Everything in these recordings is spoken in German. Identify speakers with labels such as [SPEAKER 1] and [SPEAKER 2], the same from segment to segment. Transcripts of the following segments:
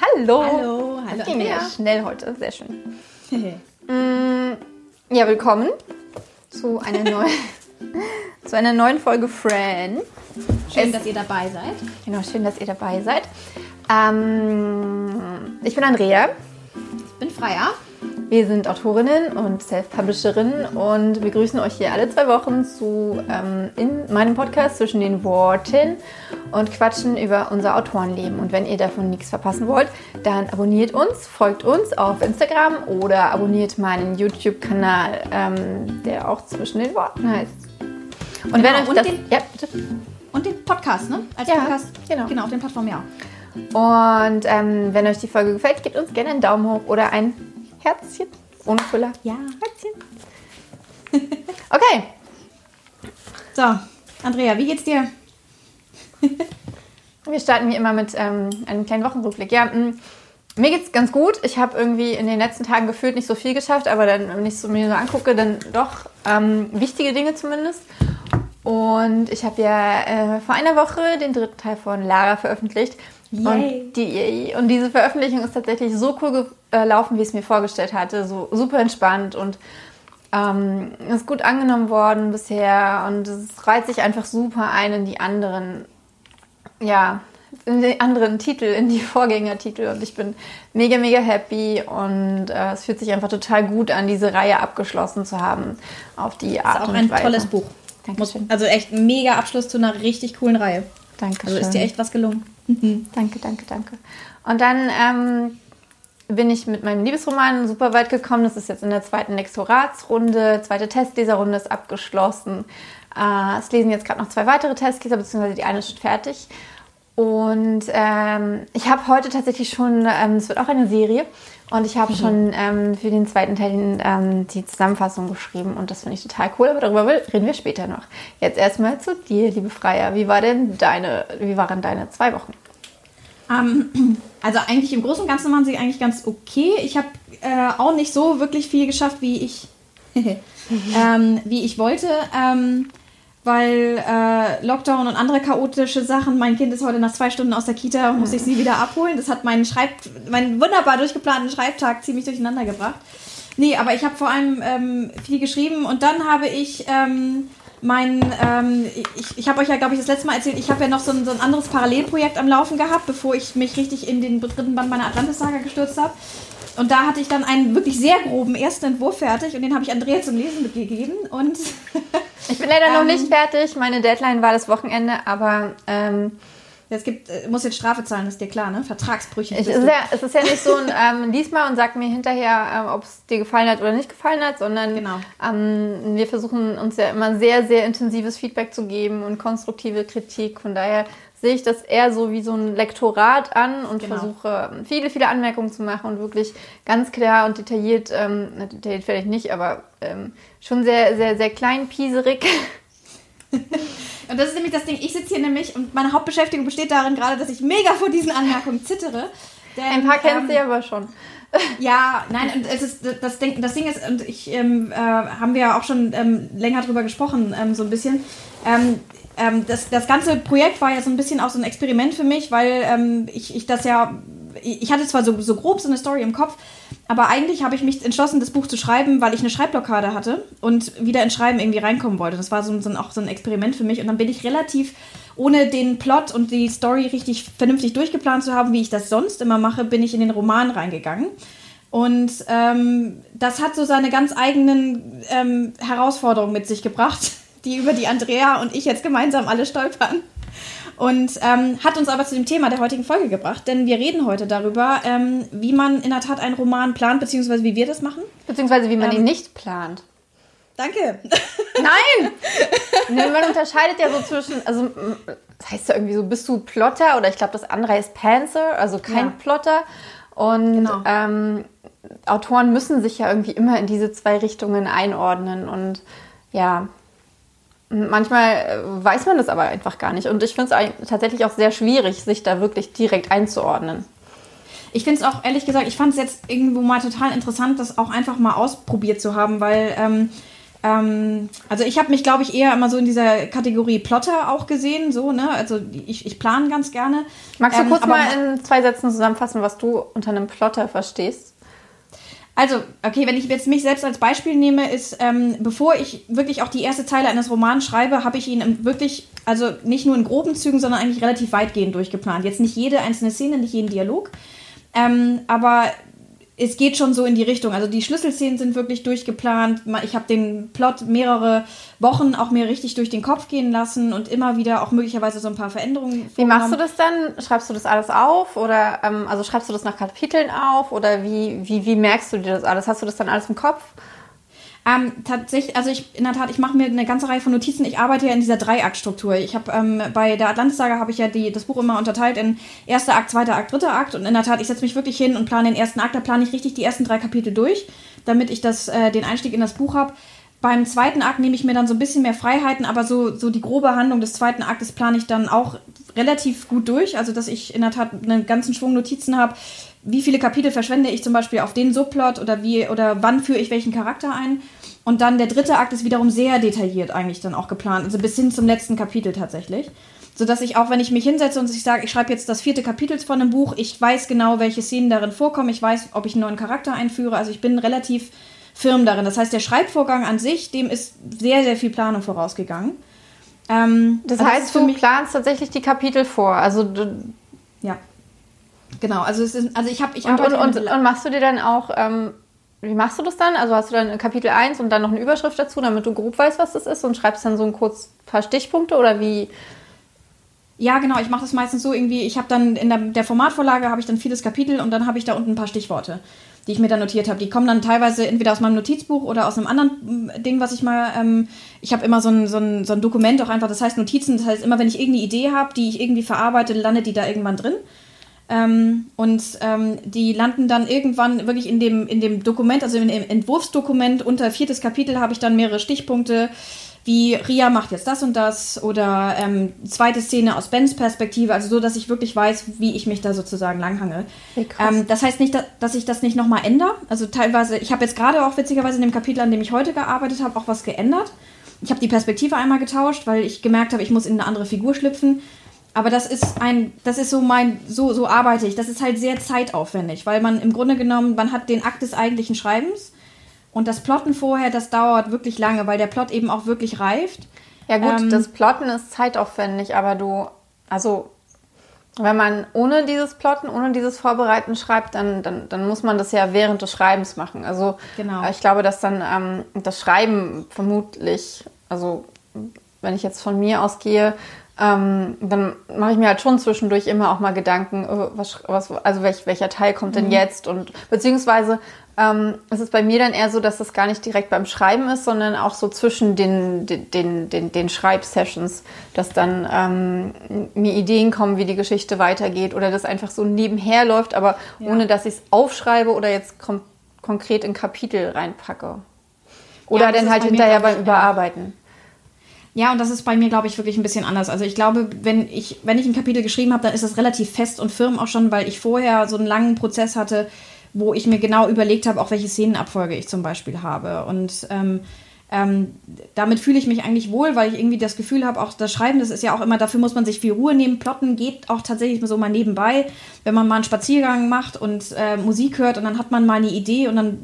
[SPEAKER 1] Hallo.
[SPEAKER 2] Hallo, hallo.
[SPEAKER 1] Das ging ja schnell heute, sehr schön. Mm, ja, willkommen zu einer neuen, zu einer neuen Folge Friend.
[SPEAKER 2] Schön,
[SPEAKER 1] Es-
[SPEAKER 2] dass ihr dabei seid.
[SPEAKER 1] Genau, schön, dass ihr dabei seid. Ähm, ich bin Andrea.
[SPEAKER 2] Ich bin Freier.
[SPEAKER 1] Wir sind Autorinnen und Self-Publisherinnen und wir grüßen euch hier alle zwei Wochen zu ähm, in meinem Podcast zwischen den Worten und quatschen über unser Autorenleben. Und wenn ihr davon nichts verpassen wollt, dann abonniert uns, folgt uns auf Instagram oder abonniert meinen YouTube-Kanal, ähm, der auch zwischen den Worten heißt. Und wenn
[SPEAKER 2] Genau,
[SPEAKER 1] euch
[SPEAKER 2] und
[SPEAKER 1] das,
[SPEAKER 2] den-
[SPEAKER 1] ja, bitte.
[SPEAKER 2] Und den Podcast, ne? Als
[SPEAKER 1] Ja,
[SPEAKER 2] Podcast.
[SPEAKER 1] genau.
[SPEAKER 2] Genau, auf den Plattformen ja.
[SPEAKER 1] Und ähm, wenn euch die Folge gefällt, gebt uns gerne einen Daumen hoch oder ein Herzchen ohne Füller.
[SPEAKER 2] Ja.
[SPEAKER 1] Herzchen. Okay,
[SPEAKER 2] So, Andrea, wie geht's dir?
[SPEAKER 1] Wir starten wie immer mit ähm, einem kleinen Wochenrückblick. Ja, mh, mir geht's ganz gut. Ich habe irgendwie in den letzten Tagen gefühlt nicht so viel geschafft, aber dann, wenn ich so mir so angucke, dann doch ähm, wichtige Dinge zumindest. Und ich habe ja äh, vor einer Woche den dritten Teil von Lara veröffentlicht.
[SPEAKER 2] Yay.
[SPEAKER 1] Und, die, und diese Veröffentlichung ist tatsächlich so cool gelaufen, wie ich es mir vorgestellt hatte. So super entspannt und ähm, ist gut angenommen worden bisher. Und es reiht sich einfach super ein in die anderen ja, in den anderen Titel, in die Vorgängertitel und ich bin mega, mega happy und äh, es fühlt sich einfach total gut an, diese Reihe abgeschlossen zu haben auf die Art
[SPEAKER 2] Ist auch
[SPEAKER 1] und
[SPEAKER 2] ein
[SPEAKER 1] Weise.
[SPEAKER 2] tolles Buch.
[SPEAKER 1] Dankeschön.
[SPEAKER 2] Also echt ein mega Abschluss zu einer richtig coolen Reihe.
[SPEAKER 1] Dankeschön.
[SPEAKER 2] Also ist dir echt was gelungen.
[SPEAKER 1] Danke, danke, danke. Und dann ähm, bin ich mit meinem Liebesroman super weit gekommen. Das ist jetzt in der zweiten Lektoratsrunde. Zweite Testleserrunde ist abgeschlossen. Äh, es lesen jetzt gerade noch zwei weitere Testleser, beziehungsweise die eine ist schon fertig. Und ähm, ich habe heute tatsächlich schon, ähm, es wird auch eine Serie, und ich habe schon ähm, für den zweiten Teil ähm, die Zusammenfassung geschrieben und das finde ich total cool, aber darüber reden wir später noch. Jetzt erstmal zu dir, liebe Freier. Wie war denn deine, wie waren deine zwei Wochen?
[SPEAKER 2] Ähm, also eigentlich im Großen und Ganzen waren sie eigentlich ganz okay. Ich habe äh, auch nicht so wirklich viel geschafft, wie ich, ähm, wie ich wollte. Weil äh, Lockdown und andere chaotische Sachen, mein Kind ist heute nach zwei Stunden aus der Kita und muss ich sie wieder abholen. Das hat meinen, Schreib meinen wunderbar durchgeplanten Schreibtag ziemlich durcheinander gebracht. Nee, aber ich habe vor allem ähm, viel geschrieben und dann habe ich ähm, mein, ähm, ich, ich habe euch ja, glaube ich, das letzte Mal erzählt, ich habe ja noch so ein, so ein anderes Parallelprojekt am Laufen gehabt, bevor ich mich richtig in den dritten Band meiner Atlantis-Saga gestürzt habe. Und da hatte ich dann einen wirklich sehr groben ersten Entwurf fertig und den habe ich Andrea zum Lesen mitgegeben. Und
[SPEAKER 1] Ich bin leider noch
[SPEAKER 2] Ähm.
[SPEAKER 1] nicht fertig. Meine Deadline war das Wochenende, aber ähm,
[SPEAKER 2] es gibt, äh, muss jetzt Strafe zahlen, ist dir klar, ne? Vertragsbrüche.
[SPEAKER 1] ich, ist ja, es ist ja nicht so ein ähm, lies mal und sag mir hinterher, ähm, ob es dir gefallen hat oder nicht gefallen hat, sondern
[SPEAKER 2] Genau.
[SPEAKER 1] ähm, wir versuchen uns ja immer sehr, sehr intensives Feedback zu geben und konstruktive Kritik. Von daher sehe ich das eher so wie so ein Lektorat an und
[SPEAKER 2] Genau.
[SPEAKER 1] versuche ähm, viele, viele Anmerkungen zu machen und wirklich ganz klar und detailliert, ähm, detailliert vielleicht nicht, aber ähm, schon sehr, sehr, sehr kleinpieserig.
[SPEAKER 2] Und das ist nämlich das Ding, ich sitze hier nämlich und meine Hauptbeschäftigung besteht darin gerade, dass ich mega vor diesen Anmerkungen zittere. Denn,
[SPEAKER 1] Ein paar kennst
[SPEAKER 2] ähm,
[SPEAKER 1] du aber schon.
[SPEAKER 2] Ja, nein, und es ist das Ding, das Ding ist, und ich ähm, äh, haben wir ja auch schon ähm, länger drüber gesprochen, ähm, so ein bisschen. Ähm, das, das ganze Projekt war ja so ein bisschen auch so ein Experiment für mich, weil ähm, ich, ich das ja, ich hatte zwar so, so grob so eine Story im Kopf, aber eigentlich habe ich mich entschlossen, das Buch zu schreiben, weil ich eine Schreibblockade hatte und wieder ins Schreiben irgendwie reinkommen wollte. Das war so, so ein, auch so ein Experiment für mich und dann bin ich relativ ohne den Plot und die Story richtig vernünftig durchgeplant zu haben, wie ich das sonst immer mache, bin ich in den Roman reingegangen. Und ähm, das hat so seine ganz eigenen ähm, Herausforderungen mit sich gebracht, die über die Andrea und ich jetzt gemeinsam alle stolpern. Und ähm, hat uns aber zu dem Thema der heutigen Folge gebracht, denn wir reden heute darüber, ähm, wie man in der Tat einen Roman plant, beziehungsweise wie wir das machen.
[SPEAKER 1] Beziehungsweise wie man
[SPEAKER 2] Ähm,
[SPEAKER 1] ihn nicht plant.
[SPEAKER 2] Danke.
[SPEAKER 1] Nein! nee, man unterscheidet ja so zwischen, also das heißt ja irgendwie so, bist du Plotter oder ich glaube, das andere heißt Panther, also kein
[SPEAKER 2] Ja.
[SPEAKER 1] Plotter. Und
[SPEAKER 2] Genau.
[SPEAKER 1] ähm, Autoren müssen sich ja irgendwie immer in diese zwei Richtungen einordnen und ja, manchmal äh, weiß man das aber einfach gar nicht. Und ich finde es tatsächlich auch sehr schwierig, sich da wirklich direkt einzuordnen.
[SPEAKER 2] Ich finde es auch, ehrlich gesagt, ich fand es jetzt irgendwo mal total interessant, das auch einfach mal ausprobiert zu haben, weil ähm, Ähm, also ich habe mich, glaube ich, eher immer so in dieser Kategorie Plotter auch gesehen, so, ne? Also ich, ich plane ganz gerne.
[SPEAKER 1] Magst du ähm, kurz mal in zwei Sätzen zusammenfassen, was du unter einem Plotter verstehst?
[SPEAKER 2] Also, okay, wenn ich jetzt mich selbst als Beispiel nehme, ist, ähm, bevor ich wirklich auch die erste Zeile eines Romans schreibe, habe ich ihn wirklich, also nicht nur in groben Zügen, sondern eigentlich relativ weitgehend durchgeplant. Jetzt nicht jede einzelne Szene, nicht jeden Dialog. Ähm, aber es geht schon so in die Richtung. Also die Schlüsselszenen sind wirklich durchgeplant. Ich habe den Plot mehrere Wochen auch mir richtig durch den Kopf gehen lassen und immer wieder auch möglicherweise so ein paar Veränderungen.
[SPEAKER 1] Wie machst du das dann? Schreibst du das alles auf oder ähm, also schreibst du das nach Kapiteln auf oder wie, wie, wie merkst du dir das alles? Hast du das dann alles im Kopf?
[SPEAKER 2] Ähm, tatsächlich, also ich in der Tat, ich mache mir eine ganze Reihe von Notizen. Ich arbeite ja in dieser Dreiaktstruktur. Ich habe ähm, bei der Atlantis-Saga habe ich ja die, das Buch immer unterteilt in erster Akt, zweiter Akt, dritter Akt. Und in der Tat, ich setze mich wirklich hin und plane den ersten Akt. Da plane ich richtig die ersten drei Kapitel durch, damit ich das, äh, den Einstieg in das Buch habe. Beim zweiten Akt nehme ich mir dann so ein bisschen mehr Freiheiten, aber so, so die grobe Handlung des zweiten Aktes plane ich dann auch relativ gut durch. Also, dass ich in der Tat einen ganzen Schwung Notizen habe. Wie viele Kapitel verschwende ich zum Beispiel auf den Subplot oder wie oder wann führe ich welchen Charakter ein? Und dann der dritte Akt ist wiederum sehr detailliert eigentlich dann auch geplant, also bis hin zum letzten Kapitel tatsächlich. Sodass ich auch, wenn ich mich hinsetze und ich sage, ich schreibe jetzt das vierte Kapitel von einem Buch, ich weiß genau, welche Szenen darin vorkommen, ich weiß, ob ich einen neuen Charakter einführe, also ich bin relativ firm darin. Das heißt, der Schreibvorgang an sich, dem ist sehr, sehr viel Planung vorausgegangen.
[SPEAKER 1] Ähm, das also heißt, du planst tatsächlich die Kapitel vor. Also du
[SPEAKER 2] ja, genau. Also es ist, also ich habe, ich
[SPEAKER 1] und, und, und, und, machst du dir dann auch ähm, wie machst du das dann? Also hast du dann Kapitel 1 und dann noch eine Überschrift dazu, damit du grob weißt, was das ist und schreibst dann so ein kurz paar Stichpunkte oder wie?
[SPEAKER 2] Ja, genau. Ich mache das meistens so irgendwie. Ich habe dann in der, der Formatvorlage habe ich dann vieles Kapitel und dann habe ich da unten ein paar Stichworte, die ich mir dann notiert habe. Die kommen dann teilweise entweder aus meinem Notizbuch oder aus einem anderen mm, Ding, was ich mal. Ähm, ich habe immer so ein, so, ein, so ein Dokument auch einfach. Das heißt Notizen. Das heißt immer, wenn ich irgendeine Idee habe, die ich irgendwie verarbeite, landet die da irgendwann drin. Ähm, und ähm, die landen dann irgendwann wirklich in dem, in dem Dokument, also im Entwurfsdokument unter viertes Kapitel habe ich dann mehrere Stichpunkte, wie Ria macht jetzt das und das oder ähm, zweite Szene aus Bens Perspektive, also so, dass ich wirklich weiß, wie ich mich da sozusagen langhange. Ähm, das heißt nicht, dass ich das nicht nochmal ändere. Also teilweise, ich habe jetzt gerade auch witzigerweise in dem Kapitel, an dem ich heute gearbeitet habe, auch was geändert. Ich habe die Perspektive einmal getauscht, weil ich gemerkt habe, ich muss in eine andere Figur schlüpfen. Aber das ist ein, das ist so mein, so, so arbeite ich. Das ist halt sehr zeitaufwendig, weil man im Grunde genommen, man hat den Akt des eigentlichen Schreibens und das Plotten vorher, das dauert wirklich lange, weil der Plot eben auch wirklich reift.
[SPEAKER 1] Ja gut, ähm, das Plotten ist zeitaufwendig, aber du, also wenn man ohne dieses Plotten, ohne dieses Vorbereiten schreibt, dann, dann, dann muss man das ja während des Schreibens machen. Also genau. ich glaube, dass dann ähm, das Schreiben vermutlich, also wenn ich jetzt von mir ausgehe, ähm, dann mache ich mir halt schon zwischendurch immer auch mal Gedanken, äh, was, was, also welch, welcher Teil kommt denn mhm. jetzt und beziehungsweise ähm, es ist bei mir dann eher so, dass das gar nicht direkt beim Schreiben ist, sondern auch so zwischen den, den, den, den, den Schreibsessions, dass dann ähm, mir Ideen kommen, wie die Geschichte weitergeht oder das einfach so nebenher läuft, aber ja. ohne dass ich es aufschreibe oder jetzt kom konkret in Kapitel reinpacke. Oder ja, dann halt hinterher beim Überarbeiten.
[SPEAKER 2] Ja, und das ist bei mir, glaube ich, wirklich ein bisschen anders. Also ich glaube, wenn ich, wenn ich ein Kapitel geschrieben habe, dann ist das relativ fest und firm auch schon, weil ich vorher so einen langen Prozess hatte, wo ich mir genau überlegt habe, auch welche Szenenabfolge ich zum Beispiel habe. Und ähm, ähm, damit fühle ich mich eigentlich wohl, weil ich irgendwie das Gefühl habe, auch das Schreiben, das ist ja auch immer, dafür muss man sich viel Ruhe nehmen. Plotten geht auch tatsächlich so mal nebenbei, wenn man mal einen Spaziergang macht und äh, Musik hört und dann hat man mal eine Idee und dann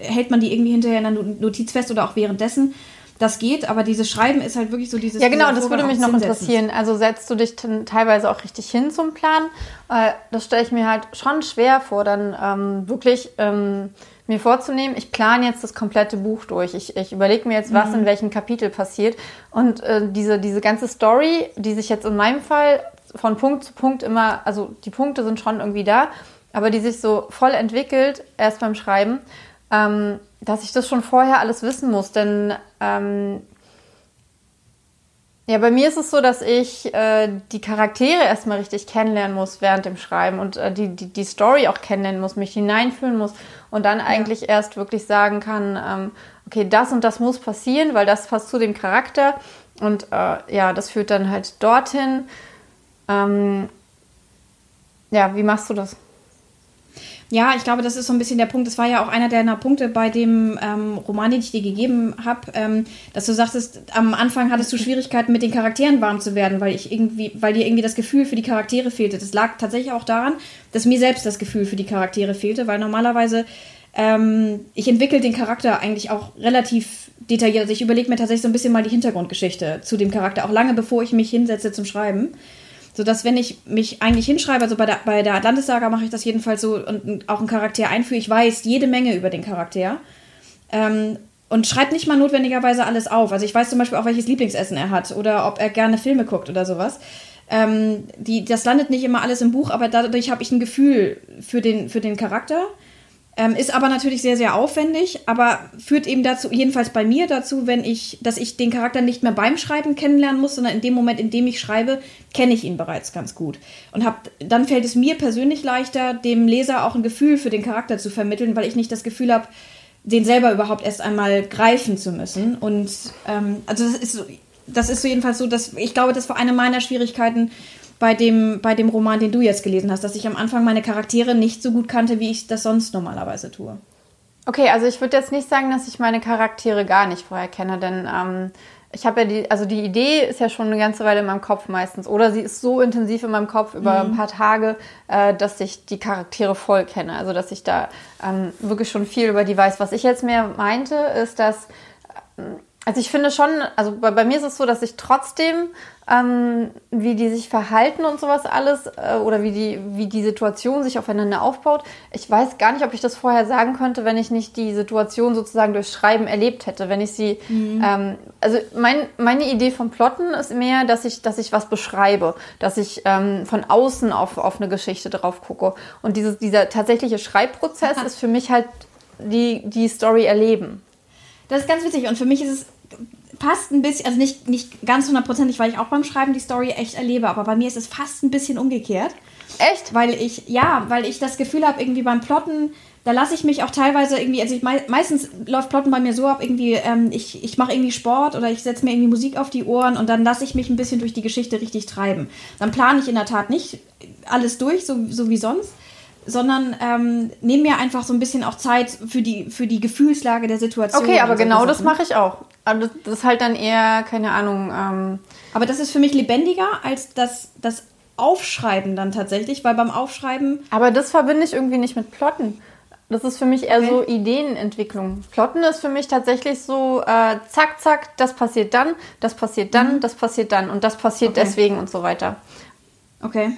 [SPEAKER 2] hält man die irgendwie hinterher in einer Notiz fest oder auch währenddessen das geht, aber dieses Schreiben ist halt wirklich so dieses.
[SPEAKER 1] Ja, genau, das würde mich noch interessieren. Also setzt du dich teilweise auch richtig hin zum Plan? Äh, das stelle ich mir halt schon schwer vor, dann ähm, wirklich ähm, mir vorzunehmen, ich plane jetzt das komplette Buch durch. Ich, ich überlege mir jetzt, was mhm. in welchem Kapitel passiert. Und äh, diese, diese ganze Story, die sich jetzt in meinem Fall von Punkt zu Punkt immer, also die Punkte sind schon irgendwie da, aber die sich so voll entwickelt, erst beim Schreiben. Ähm, dass ich das schon vorher alles wissen muss, denn ähm, ja, bei mir ist es so, dass ich äh, die Charaktere erstmal richtig kennenlernen muss während dem Schreiben und äh, die, die, die Story auch kennenlernen muss, mich hineinfühlen muss und dann eigentlich ja. erst wirklich sagen kann, ähm, okay, das und das muss passieren, weil das passt zu dem Charakter und äh, ja, das führt dann halt dorthin. Ähm, ja, wie machst du das?
[SPEAKER 2] Ja, ich glaube, das ist so ein bisschen der Punkt. Das war ja auch einer deiner Punkte bei dem ähm, Roman, den ich dir gegeben habe, ähm, dass du sagtest, am Anfang hattest du Schwierigkeiten, mit den Charakteren warm zu werden, weil ich irgendwie, weil dir irgendwie das Gefühl für die Charaktere fehlte. Das lag tatsächlich auch daran, dass mir selbst das Gefühl für die Charaktere fehlte, weil normalerweise ähm, ich entwickle den Charakter eigentlich auch relativ detailliert. Also ich überlege mir tatsächlich so ein bisschen mal die Hintergrundgeschichte zu dem Charakter, auch lange bevor ich mich hinsetze zum Schreiben sodass wenn ich mich eigentlich hinschreibe, also bei der, bei der Atlantis-Saga mache ich das jedenfalls so und auch einen Charakter einführe, ich weiß jede Menge über den Charakter. Ähm, und schreibt nicht mal notwendigerweise alles auf. Also ich weiß zum Beispiel auch, welches Lieblingsessen er hat oder ob er gerne Filme guckt oder sowas. Ähm, die, das landet nicht immer alles im Buch, aber dadurch habe ich ein Gefühl für den, für den Charakter. Ähm, ist aber natürlich sehr, sehr aufwendig, aber führt eben dazu, jedenfalls bei mir dazu, wenn ich, dass ich den Charakter nicht mehr beim Schreiben kennenlernen muss, sondern in dem Moment, in dem ich schreibe, kenne ich ihn bereits ganz gut. Und hab, dann fällt es mir persönlich leichter, dem Leser auch ein Gefühl für den Charakter zu vermitteln, weil ich nicht das Gefühl habe, den selber überhaupt erst einmal greifen zu müssen. Und ähm, also das ist so, das ist so jedenfalls so, dass ich glaube, das war eine meiner Schwierigkeiten, bei dem, bei dem Roman, den du jetzt gelesen hast, dass ich am Anfang meine Charaktere nicht so gut kannte, wie ich das sonst normalerweise tue.
[SPEAKER 1] Okay, also ich würde jetzt nicht sagen, dass ich meine Charaktere gar nicht vorher kenne, denn ähm, ich habe ja die, also die Idee ist ja schon eine ganze Weile in meinem Kopf meistens. Oder sie ist so intensiv in meinem Kopf über mhm. ein paar Tage, äh, dass ich die Charaktere voll kenne. Also dass ich da ähm, wirklich schon viel über die weiß. Was ich jetzt mehr meinte, ist, dass ähm, also ich finde schon, also bei, bei, mir ist es so, dass ich trotzdem, ähm, wie die sich verhalten und sowas alles, äh, oder wie die, wie die Situation sich aufeinander aufbaut, ich weiß gar nicht, ob ich das vorher sagen könnte, wenn ich nicht die Situation sozusagen durch Schreiben erlebt hätte. Wenn ich sie, mhm. ähm, also mein, meine Idee vom Plotten ist mehr, dass ich, dass ich was beschreibe, dass ich ähm, von außen auf, auf eine Geschichte drauf gucke. Und dieses, dieser tatsächliche Schreibprozess ist für mich halt die, die Story erleben.
[SPEAKER 2] Das ist ganz witzig und für mich ist es fast ein bisschen, also nicht, nicht ganz hundertprozentig, weil ich auch beim Schreiben die Story echt erlebe, aber bei mir ist es fast ein bisschen umgekehrt.
[SPEAKER 1] Echt?
[SPEAKER 2] Weil ich, ja, weil ich das Gefühl habe, irgendwie beim Plotten, da lasse ich mich auch teilweise irgendwie, also ich, meistens läuft Plotten bei mir so ab, irgendwie, ähm, ich, ich mache irgendwie Sport oder ich setze mir irgendwie Musik auf die Ohren und dann lasse ich mich ein bisschen durch die Geschichte richtig treiben. Dann plane ich in der Tat nicht alles durch, so, so wie sonst sondern ähm, nehme mir einfach so ein bisschen auch Zeit für die, für die Gefühlslage der Situation.
[SPEAKER 1] Okay, aber genau das mache ich auch. Aber das ist halt dann eher, keine Ahnung. Ähm
[SPEAKER 2] aber das ist für mich lebendiger als das, das Aufschreiben dann tatsächlich, weil beim Aufschreiben.
[SPEAKER 1] Aber das verbinde ich irgendwie nicht mit Plotten. Das ist für mich eher okay. so Ideenentwicklung. Plotten ist für mich tatsächlich so, äh, zack, zack, das passiert dann, das passiert dann, mhm. das passiert dann und das passiert okay. deswegen und so weiter.
[SPEAKER 2] Okay.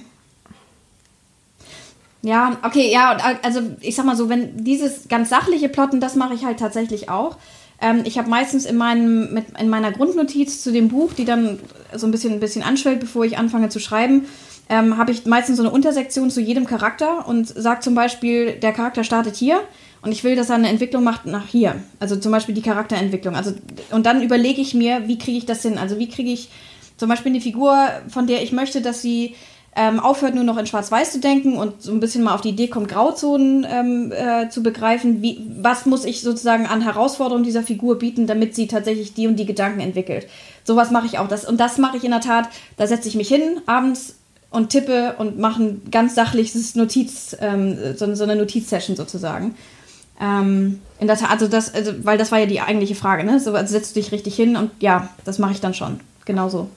[SPEAKER 2] Ja, okay, ja, also ich sag mal so, wenn dieses ganz sachliche Plotten, das mache ich halt tatsächlich auch. Ähm, ich habe meistens in, meinem, mit, in meiner Grundnotiz zu dem Buch, die dann so ein bisschen, ein bisschen anschwellt, bevor ich anfange zu schreiben, ähm, habe ich meistens so eine Untersektion zu jedem Charakter und sage zum Beispiel, der Charakter startet hier und ich will, dass er eine Entwicklung macht nach hier. Also zum Beispiel die Charakterentwicklung. Also, und dann überlege ich mir, wie kriege ich das hin? Also wie kriege ich zum Beispiel eine Figur, von der ich möchte, dass sie ähm, aufhört nur noch in Schwarz-Weiß zu denken und so ein bisschen mal auf die Idee kommt, Grauzonen ähm, äh, zu begreifen. Wie, was muss ich sozusagen an Herausforderungen dieser Figur bieten, damit sie tatsächlich die und die Gedanken entwickelt? Sowas mache ich auch. Das, und das mache ich in der Tat, da setze ich mich hin abends und tippe und mache ein ganz sachliches Notiz, ähm, so, so, eine Notizsession sozusagen. Ähm, in der Tat, also das, also, weil das war ja die eigentliche Frage, ne? So also setzt du dich richtig hin und ja, das mache ich dann schon. Genauso.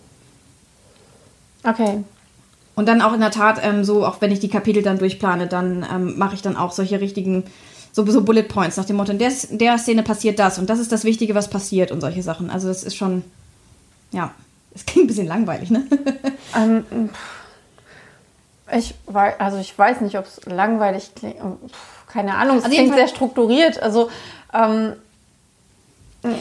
[SPEAKER 1] Okay.
[SPEAKER 2] Und dann auch in der Tat ähm, so, auch wenn ich die Kapitel dann durchplane, dann ähm, mache ich dann auch solche richtigen, so, so Bullet Points nach dem Motto, in der, der Szene passiert das und das ist das Wichtige, was passiert und solche Sachen. Also das ist schon, ja, es klingt ein bisschen langweilig, ne?
[SPEAKER 1] ähm, ich weiß, also ich weiß nicht, ob es langweilig klingt. Keine Ahnung, es also klingt sehr strukturiert. Also ähm,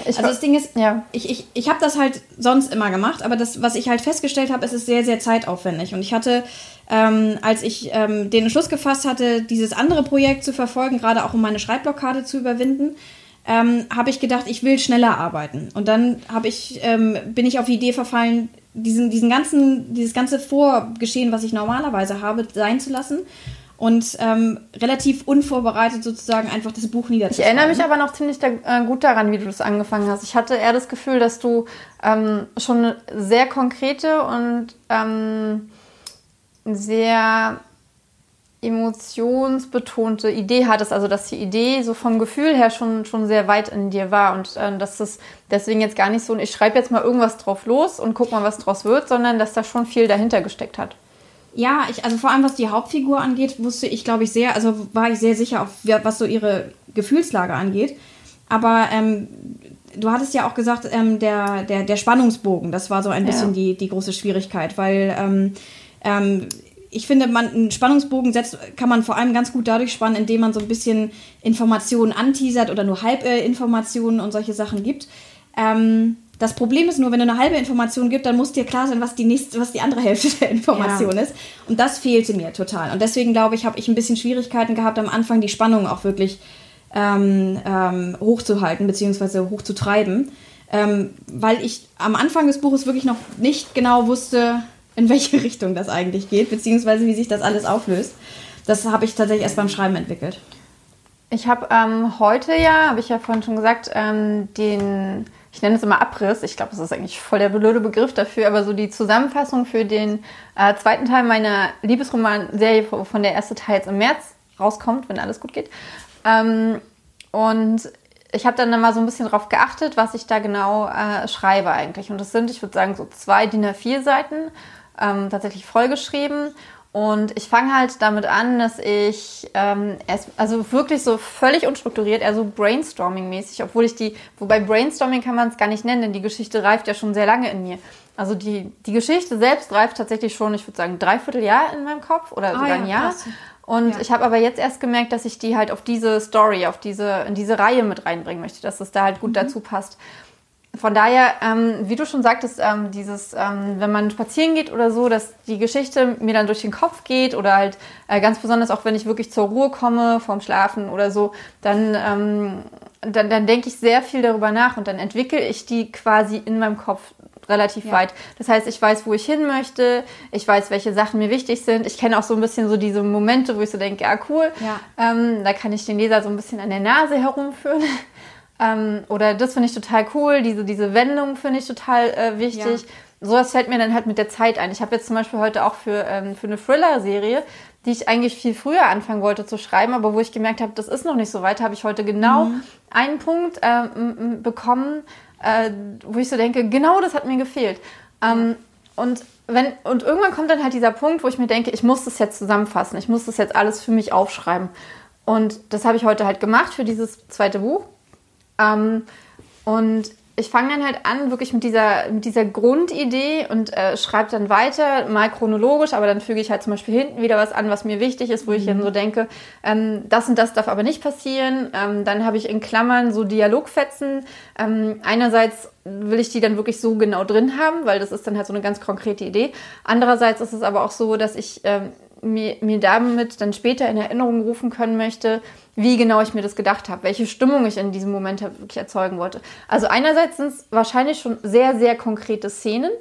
[SPEAKER 2] ich also das Ding ist, ja. ich, ich, ich habe das halt sonst immer gemacht, aber das, was ich halt festgestellt habe, ist es sehr, sehr zeitaufwendig. Und ich hatte, ähm, als ich ähm, den Entschluss gefasst hatte, dieses andere Projekt zu verfolgen, gerade auch um meine Schreibblockade zu überwinden, ähm, habe ich gedacht, ich will schneller arbeiten. Und dann habe ich, ähm, bin ich auf die Idee verfallen, diesen, diesen ganzen, dieses ganze Vorgeschehen, was ich normalerweise habe, sein zu lassen und ähm, relativ unvorbereitet sozusagen einfach das Buch niederzuschreiben.
[SPEAKER 1] Ich erinnere mich aber noch ziemlich da, äh, gut daran, wie du das angefangen hast. Ich hatte eher das Gefühl, dass du ähm, schon sehr konkrete und ähm, sehr emotionsbetonte Idee hattest, also dass die Idee so vom Gefühl her schon, schon sehr weit in dir war und äh, dass das deswegen jetzt gar nicht so, ich schreibe jetzt mal irgendwas drauf los und guck mal, was draus wird, sondern dass da schon viel dahinter gesteckt hat.
[SPEAKER 2] Ja, ich, also vor allem was die Hauptfigur angeht, wusste ich, glaube ich, sehr, also war ich sehr sicher, auf, was so ihre Gefühlslage angeht. Aber ähm, du hattest ja auch gesagt, ähm, der, der, der Spannungsbogen, das war so ein bisschen ja. die, die große Schwierigkeit, weil ähm, ähm, ich finde, man einen Spannungsbogen setzt, kann man vor allem ganz gut dadurch spannen, indem man so ein bisschen Informationen anteasert oder nur Halbinformationen und solche Sachen gibt. Ähm, das Problem ist nur, wenn du eine halbe Information gibst, dann muss dir klar sein, was die nächste, was die andere Hälfte der Information ja. ist. Und das fehlte mir total. Und deswegen glaube ich, habe ich ein bisschen Schwierigkeiten gehabt, am Anfang die Spannung auch wirklich ähm, ähm, hochzuhalten bzw. hochzutreiben, ähm, weil ich am Anfang des Buches wirklich noch nicht genau wusste, in welche Richtung das eigentlich geht, beziehungsweise wie sich das alles auflöst. Das habe ich tatsächlich erst beim Schreiben entwickelt.
[SPEAKER 1] Ich habe ähm, heute ja, habe ich ja vorhin schon gesagt, ähm, den, ich nenne es immer Abriss, ich glaube, das ist eigentlich voll der blöde Begriff dafür, aber so die Zusammenfassung für den äh, zweiten Teil meiner Liebesroman-Serie, von der erste Teil jetzt im März rauskommt, wenn alles gut geht. Ähm, und ich habe dann mal so ein bisschen darauf geachtet, was ich da genau äh, schreibe eigentlich. Und das sind, ich würde sagen, so zwei DIN A4 Seiten ähm, tatsächlich vollgeschrieben. Und ich fange halt damit an, dass ich ähm, erst, also wirklich so völlig unstrukturiert, eher so Brainstorming-mäßig, obwohl ich die, wobei Brainstorming kann man es gar nicht nennen, denn die Geschichte reift ja schon sehr lange in mir. Also die, die Geschichte selbst reift tatsächlich schon, ich würde sagen, dreiviertel Jahr in meinem Kopf oder ah, sogar ein Jahr. Krass. Und ja. ich habe aber jetzt erst gemerkt, dass ich die halt auf diese Story, auf diese, in diese Reihe mit reinbringen möchte, dass es da halt gut mhm. dazu passt von daher, ähm, wie du schon sagtest, ähm, dieses, ähm, wenn man spazieren geht oder so, dass die Geschichte mir dann durch den Kopf geht oder halt äh, ganz besonders auch, wenn ich wirklich zur Ruhe komme vorm Schlafen oder so, dann, ähm, dann, dann denke ich sehr viel darüber nach und dann entwickle ich die quasi in meinem Kopf relativ ja. weit. Das heißt, ich weiß, wo ich hin möchte, ich weiß, welche Sachen mir wichtig sind. Ich kenne auch so ein bisschen so diese Momente, wo ich so denke, ah cool, ja. ähm, da kann ich den Leser so ein bisschen an der Nase herumführen. Ähm, oder das finde ich total cool, diese, diese Wendung finde ich total äh, wichtig. Ja. Sowas fällt mir dann halt mit der Zeit ein. Ich habe jetzt zum Beispiel heute auch für, ähm, für eine Thriller-Serie, die ich eigentlich viel früher anfangen wollte zu schreiben, aber wo ich gemerkt habe, das ist noch nicht so weit, habe ich heute genau mhm. einen Punkt äh, bekommen, äh, wo ich so denke, genau das hat mir gefehlt. Ähm, und wenn, und irgendwann kommt dann halt dieser Punkt, wo ich mir denke, ich muss das jetzt zusammenfassen, ich muss das jetzt alles für mich aufschreiben. Und das habe ich heute halt gemacht für dieses zweite Buch. Ähm, und ich fange dann halt an, wirklich mit dieser, mit dieser Grundidee und äh, schreibe dann weiter, mal chronologisch, aber dann füge ich halt zum Beispiel hinten wieder was an, was mir wichtig ist, wo mhm. ich dann so denke, ähm, das und das darf aber nicht passieren. Ähm, dann habe ich in Klammern so Dialogfetzen. Ähm, einerseits will ich die dann wirklich so genau drin haben, weil das ist dann halt so eine ganz konkrete Idee. Andererseits ist es aber auch so, dass ich ähm, mir, mir damit dann später in Erinnerung rufen können möchte, wie genau ich mir das gedacht habe, welche Stimmung ich in diesem Moment wirklich erzeugen wollte. Also einerseits sind es wahrscheinlich schon sehr, sehr konkrete Szenen,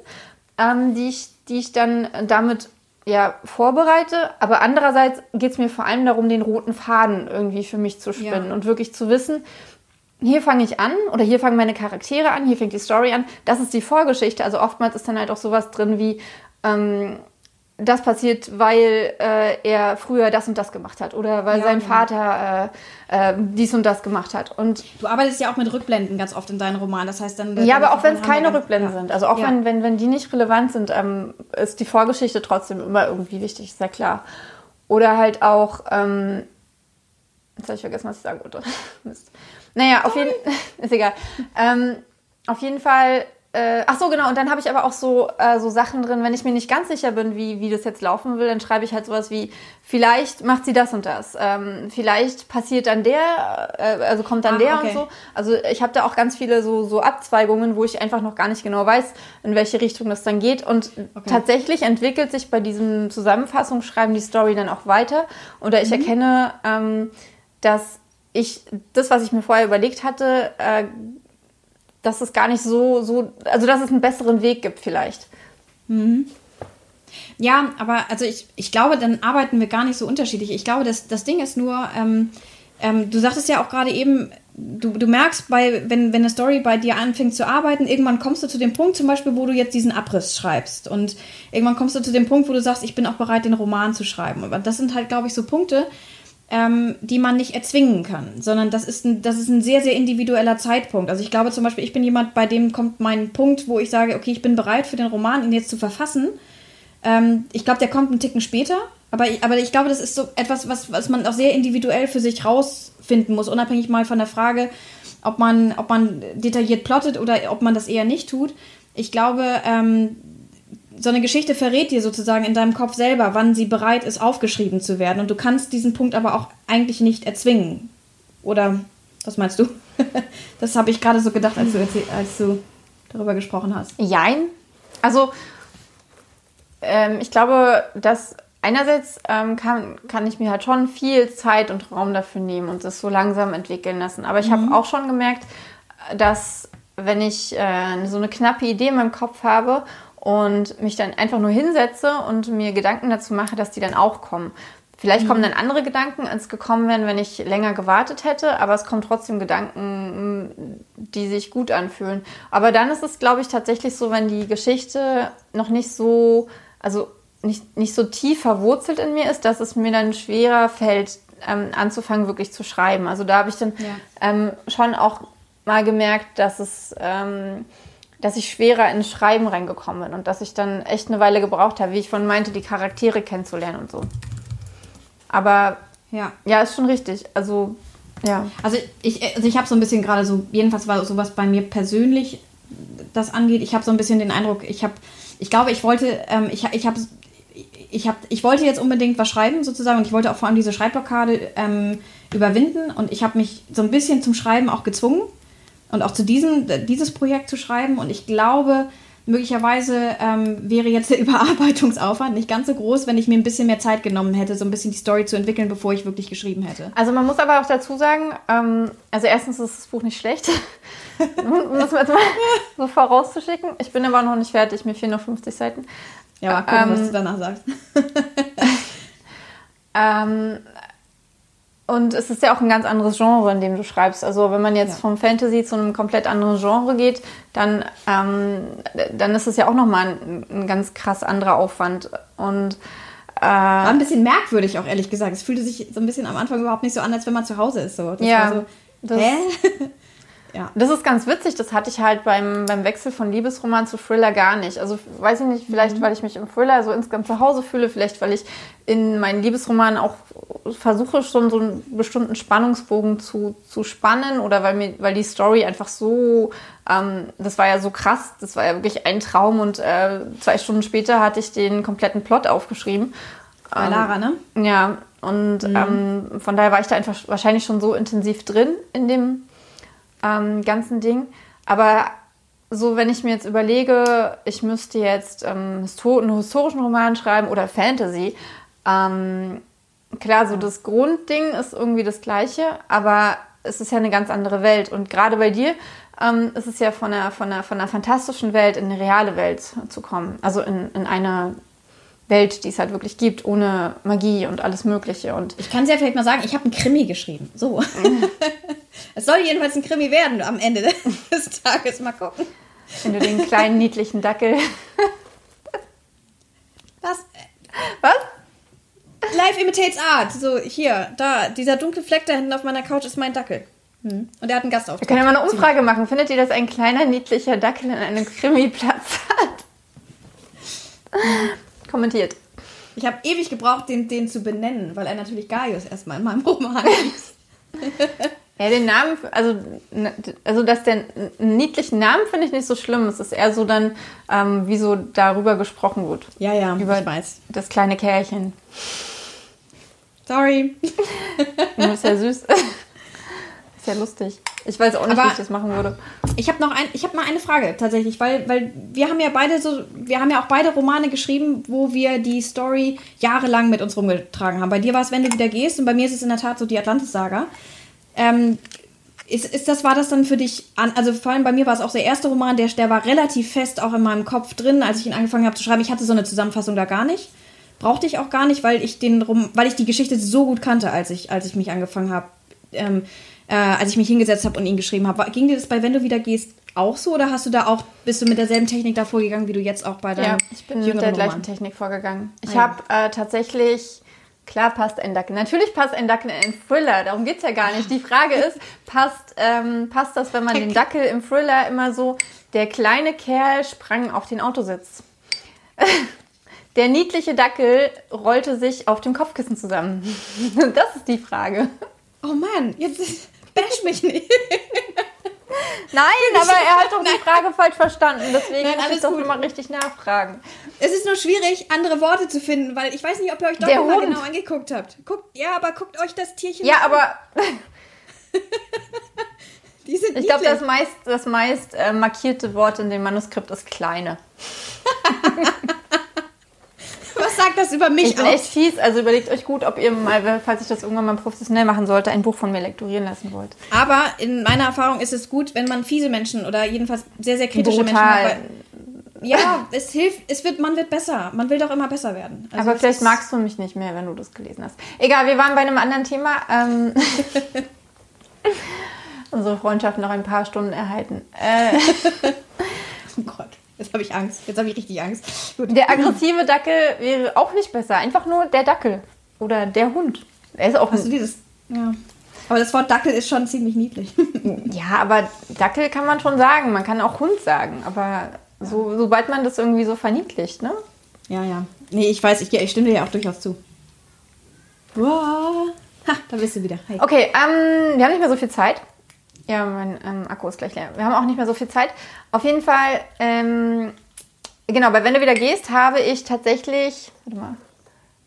[SPEAKER 1] ähm, die, ich, die ich dann damit ja, vorbereite, aber andererseits geht es mir vor allem darum, den roten Faden irgendwie für mich zu spinnen ja. und wirklich zu wissen, hier fange ich an oder hier fangen meine Charaktere an, hier fängt die Story an. Das ist die Vorgeschichte. Also oftmals ist dann halt auch sowas drin wie, ähm, das passiert, weil äh, er früher das und das gemacht hat oder weil ja, sein genau. Vater äh, äh, dies und das gemacht hat. Und
[SPEAKER 2] du arbeitest ja auch mit Rückblenden ganz oft in deinen Romanen. Das heißt dann.
[SPEAKER 1] Ja, aber auch wenn es keine Rückblenden ja. sind. Also auch ja. wenn, wenn, wenn die nicht relevant sind, ähm, ist die Vorgeschichte trotzdem immer irgendwie wichtig, ist ja klar. Oder halt auch. Ähm, jetzt habe ich vergessen, was ich sagen wollte. Mist. Naja, auf jeden Fall. ist egal. Ähm, auf jeden Fall äh, ach so, genau. Und dann habe ich aber auch so, äh, so Sachen drin, wenn ich mir nicht ganz sicher bin, wie, wie das jetzt laufen will, dann schreibe ich halt sowas wie, vielleicht macht sie das und das. Ähm, vielleicht passiert dann der, äh, also kommt dann ah, der okay. und so. Also ich habe da auch ganz viele so, so Abzweigungen, wo ich einfach noch gar nicht genau weiß, in welche Richtung das dann geht. Und okay. tatsächlich entwickelt sich bei diesem Zusammenfassungsschreiben die Story dann auch weiter. Oder ich mhm. erkenne, ähm, dass ich das, was ich mir vorher überlegt hatte, äh, dass es gar nicht so, so, also dass es einen besseren Weg gibt vielleicht.
[SPEAKER 2] Mhm. Ja, aber also ich, ich glaube, dann arbeiten wir gar nicht so unterschiedlich. Ich glaube, das, das Ding ist nur, ähm, ähm, du sagtest ja auch gerade eben, du, du merkst, bei, wenn, wenn eine Story bei dir anfängt zu arbeiten, irgendwann kommst du zu dem Punkt zum Beispiel, wo du jetzt diesen Abriss schreibst. Und irgendwann kommst du zu dem Punkt, wo du sagst, ich bin auch bereit, den Roman zu schreiben. Aber das sind halt, glaube ich, so Punkte, ähm, die man nicht erzwingen kann, sondern das ist, ein, das ist ein sehr, sehr individueller Zeitpunkt. Also ich glaube zum Beispiel, ich bin jemand, bei dem kommt mein Punkt, wo ich sage, okay, ich bin bereit für den Roman, ihn jetzt zu verfassen. Ähm, ich glaube, der kommt einen Ticken später, aber ich, aber ich glaube, das ist so etwas, was, was man auch sehr individuell für sich rausfinden muss, unabhängig mal von der Frage, ob man, ob man detailliert plottet oder ob man das eher nicht tut. Ich glaube, ähm, so eine Geschichte verrät dir sozusagen in deinem Kopf selber, wann sie bereit ist, aufgeschrieben zu werden. Und du kannst diesen Punkt aber auch eigentlich nicht erzwingen. Oder was meinst du? das habe ich gerade so gedacht, als du, als du darüber gesprochen hast.
[SPEAKER 1] Jein. Also, ähm, ich glaube, dass einerseits ähm, kann, kann ich mir halt schon viel Zeit und Raum dafür nehmen und das so langsam entwickeln lassen. Aber ich mhm. habe auch schon gemerkt, dass wenn ich äh, so eine knappe Idee in meinem Kopf habe und mich dann einfach nur hinsetze und mir Gedanken dazu mache, dass die dann auch kommen. Vielleicht mhm. kommen dann andere Gedanken, als gekommen wären, wenn ich länger gewartet hätte, aber es kommen trotzdem Gedanken, die sich gut anfühlen. Aber dann ist es, glaube ich, tatsächlich so, wenn die Geschichte noch nicht so, also nicht, nicht so tief verwurzelt in mir ist, dass es mir dann schwerer fällt, ähm, anzufangen, wirklich zu schreiben. Also da habe ich dann ja. ähm, schon auch mal gemerkt, dass es ähm, dass ich schwerer ins Schreiben reingekommen bin und dass ich dann echt eine Weile gebraucht habe, wie ich von meinte, die Charaktere kennenzulernen und so. Aber ja, ja, ist schon richtig. Also ja.
[SPEAKER 2] Also ich, also ich habe so ein bisschen gerade so, jedenfalls war sowas bei mir persönlich das angeht, ich habe so ein bisschen den Eindruck, ich habe, ich glaube, ich wollte, ähm, ich, ich habe ich, hab, ich wollte jetzt unbedingt was schreiben sozusagen und ich wollte auch vor allem diese Schreibblockade ähm, überwinden und ich habe mich so ein bisschen zum Schreiben auch gezwungen und auch zu diesem, dieses Projekt zu schreiben. Und ich glaube, möglicherweise ähm, wäre jetzt der Überarbeitungsaufwand nicht ganz so groß, wenn ich mir ein bisschen mehr Zeit genommen hätte, so ein bisschen die Story zu entwickeln, bevor ich wirklich geschrieben hätte.
[SPEAKER 1] Also man muss aber auch dazu sagen, ähm, also erstens ist das Buch nicht schlecht, muss man jetzt mal so vorauszuschicken. Ich bin aber noch nicht fertig, mir fehlen noch 50 Seiten.
[SPEAKER 2] Ja, mal gucken, ähm, was du danach sagst.
[SPEAKER 1] ähm, und es ist ja auch ein ganz anderes Genre, in dem du schreibst. Also wenn man jetzt ja. vom Fantasy zu einem komplett anderen Genre geht, dann, ähm, dann ist es ja auch nochmal ein, ein ganz krass anderer Aufwand. Und
[SPEAKER 2] äh, war ein bisschen merkwürdig auch, ehrlich gesagt. Es fühlte sich so ein bisschen am Anfang überhaupt nicht so an, als wenn man zu Hause ist. So. Das
[SPEAKER 1] ja,
[SPEAKER 2] war so,
[SPEAKER 1] das, hä? Ja. Das ist ganz witzig, das hatte ich halt beim, beim Wechsel von Liebesroman zu Thriller gar nicht. Also weiß ich nicht, vielleicht mhm. weil ich mich im Thriller so insgesamt zu Hause fühle, vielleicht weil ich in meinen Liebesromanen auch versuche schon so einen bestimmten Spannungsbogen zu, zu spannen oder weil mir, weil die Story einfach so, ähm, das war ja so krass, das war ja wirklich ein Traum und äh, zwei Stunden später hatte ich den kompletten Plot aufgeschrieben.
[SPEAKER 2] Bei ähm, Lara, ne?
[SPEAKER 1] Ja, und mhm. ähm, von daher war ich da einfach wahrscheinlich schon so intensiv drin in dem ähm, ganzen Ding. Aber so, wenn ich mir jetzt überlege, ich müsste jetzt ähm, einen historischen Roman schreiben oder Fantasy, ähm, klar, so das Grundding ist irgendwie das gleiche, aber es ist ja eine ganz andere Welt. Und gerade bei dir ähm, ist es ja von einer, von, einer, von einer fantastischen Welt in eine reale Welt zu kommen. Also in, in eine Welt, die es halt wirklich gibt, ohne Magie und alles Mögliche. Und
[SPEAKER 2] ich kann es ja vielleicht mal sagen, ich habe einen Krimi geschrieben. So. es soll jedenfalls ein Krimi werden am Ende des Tages. Mal gucken.
[SPEAKER 1] Wenn du den kleinen, niedlichen Dackel.
[SPEAKER 2] Was?
[SPEAKER 1] Was?
[SPEAKER 2] Life imitates art. So, hier, da, dieser dunkle Fleck da hinten auf meiner Couch ist mein Dackel. Hm. Und er hat einen Gastauftritt.
[SPEAKER 1] Wir können ja mal eine Umfrage machen. Findet ihr, dass ein kleiner, niedlicher Dackel in einem Krimi Platz hat? Hm kommentiert.
[SPEAKER 2] Ich habe ewig gebraucht, den, den zu benennen, weil er natürlich Gaius erstmal in meinem Roman
[SPEAKER 1] ist. ja, den Namen, also, also dass der einen niedlichen Namen finde ich nicht so schlimm. Es ist eher so dann, ähm, wie so darüber gesprochen wird.
[SPEAKER 2] Ja, ja,
[SPEAKER 1] über ich weiß. Das kleine Kerlchen.
[SPEAKER 2] Sorry.
[SPEAKER 1] Das ist ja süß. Ist ja lustig. Ich weiß auch nicht, Aber wie ich das machen würde.
[SPEAKER 2] Ich habe noch ein, ich habe mal eine Frage tatsächlich, weil, weil wir haben ja beide so, wir haben ja auch beide Romane geschrieben, wo wir die Story jahrelang mit uns rumgetragen haben. Bei dir war es, wenn du wieder gehst, und bei mir ist es in der Tat so die Atlantis-Saga. Ähm, ist, ist das, war das dann für dich, an, also vor allem bei mir war es auch der erste Roman, der, der war relativ fest auch in meinem Kopf drin, als ich ihn angefangen habe zu schreiben. Ich hatte so eine Zusammenfassung da gar nicht. Brauchte ich auch gar nicht, weil ich den weil ich die Geschichte so gut kannte, als ich, als ich mich angefangen habe, ähm, äh, als ich mich hingesetzt habe und ihn geschrieben habe. Ging dir das bei Wenn du wieder gehst auch so oder hast du da auch, bist du mit derselben Technik da vorgegangen, wie du jetzt auch bei deinem
[SPEAKER 1] Ja, ich bin mit der gleichen Technik vorgegangen. Ich ah, habe äh, tatsächlich, klar passt ein Dackel. Natürlich passt ein Dackel in einen Thriller, darum geht es ja gar nicht. Die Frage ist, passt, ähm, passt das, wenn man den Dackel im Thriller immer so, der kleine Kerl sprang auf den Autositz. Der niedliche Dackel rollte sich auf dem Kopfkissen zusammen. Das ist die Frage.
[SPEAKER 2] Oh Mann, jetzt bash mich nicht.
[SPEAKER 1] Nein, aber er hat doch die Frage falsch verstanden. Deswegen Nein, muss ich doch immer richtig nachfragen.
[SPEAKER 2] Es ist nur schwierig, andere Worte zu finden, weil ich weiß nicht, ob ihr euch doch mal genau angeguckt habt. Guckt, ja, aber guckt euch das Tierchen
[SPEAKER 1] ja, an. Ja, aber... ich glaube, das meist, das meist äh, markierte Wort in dem Manuskript ist kleine.
[SPEAKER 2] Sagt das über mich
[SPEAKER 1] Ich bin echt fies, also überlegt euch gut, ob ihr mal, falls ich das irgendwann mal professionell machen sollte, ein Buch von mir lektorieren lassen wollt.
[SPEAKER 2] Aber in meiner Erfahrung ist es gut, wenn man fiese Menschen oder jedenfalls sehr, sehr kritische Brutal. Menschen hat. Ja, es hilft, es wird, man wird besser. Man will doch immer besser werden.
[SPEAKER 1] Also Aber vielleicht magst du mich nicht mehr, wenn du das gelesen hast. Egal, wir waren bei einem anderen Thema. Ähm, unsere Freundschaft noch ein paar Stunden erhalten. Äh,
[SPEAKER 2] oh Gott. Jetzt habe ich Angst. Jetzt habe ich richtig Angst.
[SPEAKER 1] Gut. Der aggressive Dackel wäre auch nicht besser. Einfach nur der Dackel. Oder der Hund. Er ist auch
[SPEAKER 2] Hast du dieses. Ja. Aber das Wort Dackel ist schon ziemlich niedlich.
[SPEAKER 1] ja, aber Dackel kann man schon sagen. Man kann auch Hund sagen. Aber so, sobald man das irgendwie so verniedlicht, ne?
[SPEAKER 2] Ja, ja. Nee, ich weiß, ich, ich stimme dir ja auch durchaus zu. Wow. Ha, da bist du wieder.
[SPEAKER 1] Hi. Okay, ähm, wir haben nicht mehr so viel Zeit. Ja, mein ähm, Akku ist gleich leer. Wir haben auch nicht mehr so viel Zeit. Auf jeden Fall, ähm, genau, weil wenn du wieder gehst, habe ich tatsächlich, warte mal,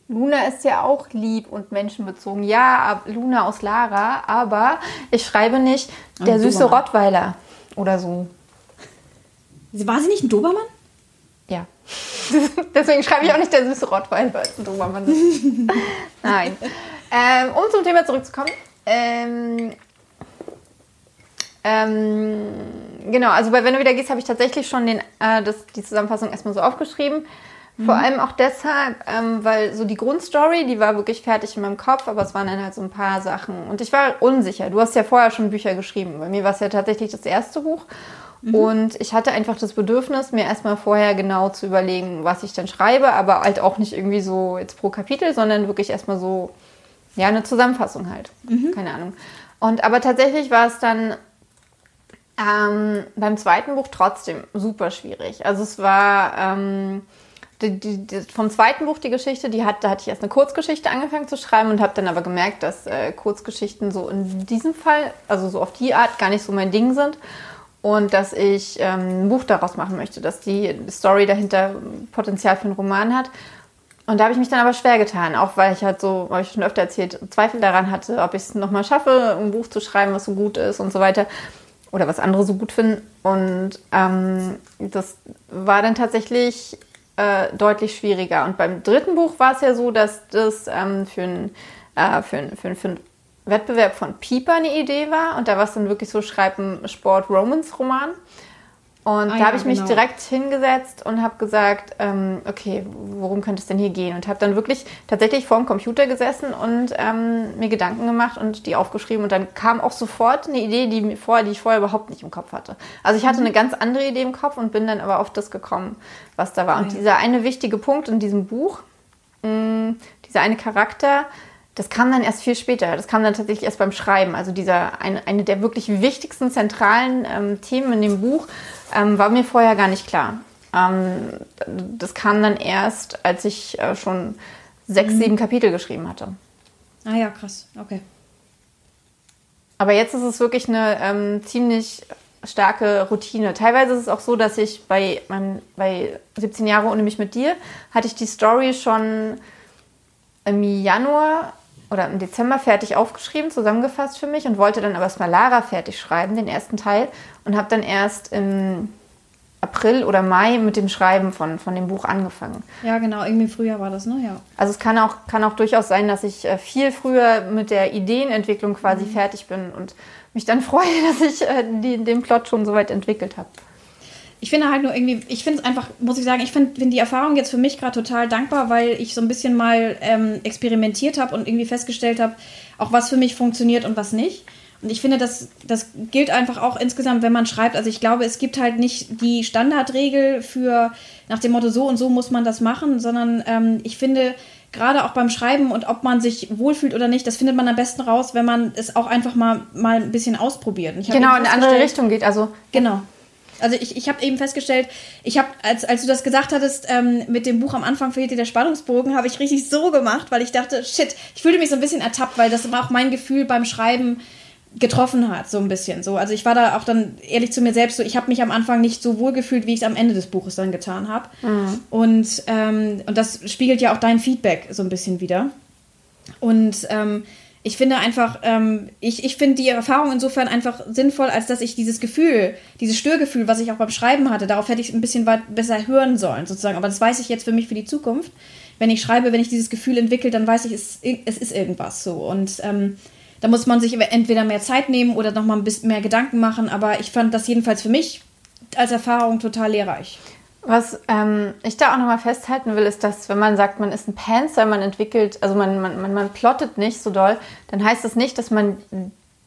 [SPEAKER 1] Luna ist ja auch lieb und menschenbezogen. Ja, Luna aus Lara, aber ich schreibe nicht der süße Dobermann. Rottweiler oder so.
[SPEAKER 2] War sie nicht ein Dobermann?
[SPEAKER 1] Ja. Deswegen schreibe ich auch nicht der süße Rottweiler als ein Dobermann. Nein. Ähm, um zum Thema zurückzukommen. Ähm, ähm, genau, also bei Wenn du wieder gehst, habe ich tatsächlich schon den, äh, das, die Zusammenfassung erstmal so aufgeschrieben. Mhm. Vor allem auch deshalb, ähm, weil so die Grundstory, die war wirklich fertig in meinem Kopf, aber es waren dann halt so ein paar Sachen. Und ich war unsicher. Du hast ja vorher schon Bücher geschrieben. Bei mir war es ja tatsächlich das erste Buch. Mhm. Und ich hatte einfach das Bedürfnis, mir erstmal vorher genau zu überlegen, was ich dann schreibe, aber halt auch nicht irgendwie so jetzt pro Kapitel, sondern wirklich erstmal so, ja, eine Zusammenfassung halt. Mhm. Keine Ahnung. Und aber tatsächlich war es dann ähm, beim zweiten Buch trotzdem super schwierig. Also es war ähm, die, die, die, vom zweiten Buch die Geschichte, die hat, da hatte ich erst eine Kurzgeschichte angefangen zu schreiben und habe dann aber gemerkt, dass äh, Kurzgeschichten so in diesem Fall, also so auf die Art, gar nicht so mein Ding sind und dass ich ähm, ein Buch daraus machen möchte, dass die Story dahinter Potenzial für einen Roman hat. Und da habe ich mich dann aber schwer getan, auch weil ich halt so, habe ich schon öfter erzählt, Zweifel daran hatte, ob ich es nochmal schaffe, ein Buch zu schreiben, was so gut ist und so weiter oder was andere so gut finden. Und ähm, das war dann tatsächlich äh, deutlich schwieriger. Und beim dritten Buch war es ja so, dass das ähm, für einen äh, für für für ein Wettbewerb von Pieper eine Idee war. Und da war es dann wirklich so, schreib einen Sport-Romance-Roman. Und ah, da habe ich mich genau. direkt hingesetzt und habe gesagt, ähm, okay, worum könnte es denn hier gehen? Und habe dann wirklich tatsächlich vor dem Computer gesessen und ähm, mir Gedanken gemacht und die aufgeschrieben. Und dann kam auch sofort eine Idee, die, vorher, die ich vorher überhaupt nicht im Kopf hatte. Also ich hatte mhm. eine ganz andere Idee im Kopf und bin dann aber auf das gekommen, was da war. Und dieser eine wichtige Punkt in diesem Buch, mh, mm, dieser eine Charakter, das kam dann erst viel später. Das kam dann tatsächlich erst beim Schreiben. Also dieser eine, eine der wirklich wichtigsten zentralen ähm, Themen in dem Buch ähm, war mir vorher gar nicht klar. Ähm, das kam dann erst, als ich äh, schon sechs, mhm. sieben Kapitel geschrieben hatte.
[SPEAKER 2] Ah ja, krass. Okay.
[SPEAKER 1] Aber jetzt ist es wirklich eine ähm, ziemlich starke Routine. Teilweise ist es auch so, dass ich bei, meinem, bei 17 Jahre ohne mich mit dir hatte ich die Story schon im Januar oder im Dezember fertig aufgeschrieben, zusammengefasst für mich und wollte dann aber erstmal Lara fertig schreiben, den ersten Teil, und habe dann erst im April oder Mai mit dem Schreiben von, von dem Buch angefangen.
[SPEAKER 2] Ja, genau, irgendwie früher war das, ne? Ja.
[SPEAKER 1] Also es kann auch, kann auch durchaus sein, dass ich äh, viel früher mit der Ideenentwicklung quasi mhm. fertig bin und mich dann freue, dass ich äh, die, den Plot schon so weit entwickelt habe.
[SPEAKER 2] Ich finde halt nur irgendwie, ich finde es einfach, muss ich sagen, ich finde find die Erfahrung jetzt für mich gerade total dankbar, weil ich so ein bisschen mal ähm, experimentiert habe und irgendwie festgestellt habe, auch was für mich funktioniert und was nicht. Und ich finde, das, das gilt einfach auch insgesamt, wenn man schreibt. Also ich glaube, es gibt halt nicht die Standardregel für nach dem Motto, so und so muss man das machen, sondern ähm, ich finde, gerade auch beim Schreiben und ob man sich wohlfühlt oder nicht, das findet man am besten raus, wenn man es auch einfach mal, mal ein bisschen ausprobiert.
[SPEAKER 1] genau, in eine andere Richtung geht. Also
[SPEAKER 2] genau. Also ich, ich habe eben festgestellt, ich habe, als, als du das gesagt hattest, ähm, mit dem Buch am Anfang fehlt dir der Spannungsbogen, habe ich richtig so gemacht, weil ich dachte, shit, ich fühlte mich so ein bisschen ertappt, weil das war auch mein Gefühl beim Schreiben, getroffen hat, so ein bisschen. So. Also ich war da auch dann ehrlich zu mir selbst so, ich habe mich am Anfang nicht so wohl gefühlt, wie ich es am Ende des Buches dann getan habe. Mhm. Und, ähm, und das spiegelt ja auch dein Feedback so ein bisschen wieder. Und ähm, ich finde einfach, ähm, ich, ich finde die Erfahrung insofern einfach sinnvoll, als dass ich dieses Gefühl, dieses Störgefühl, was ich auch beim Schreiben hatte, darauf hätte ich ein bisschen weit besser hören sollen, sozusagen. Aber das weiß ich jetzt für mich für die Zukunft. Wenn ich schreibe, wenn ich dieses Gefühl entwickle, dann weiß ich, es, es ist irgendwas so. Und ähm, da muss man sich entweder mehr Zeit nehmen oder noch mal ein bisschen mehr Gedanken machen. Aber ich fand das jedenfalls für mich als Erfahrung total lehrreich.
[SPEAKER 1] Was ähm, ich da auch nochmal festhalten will, ist, dass wenn man sagt, man ist ein Panzer, man entwickelt, also man, man, man, man plottet nicht so doll, dann heißt das nicht, dass man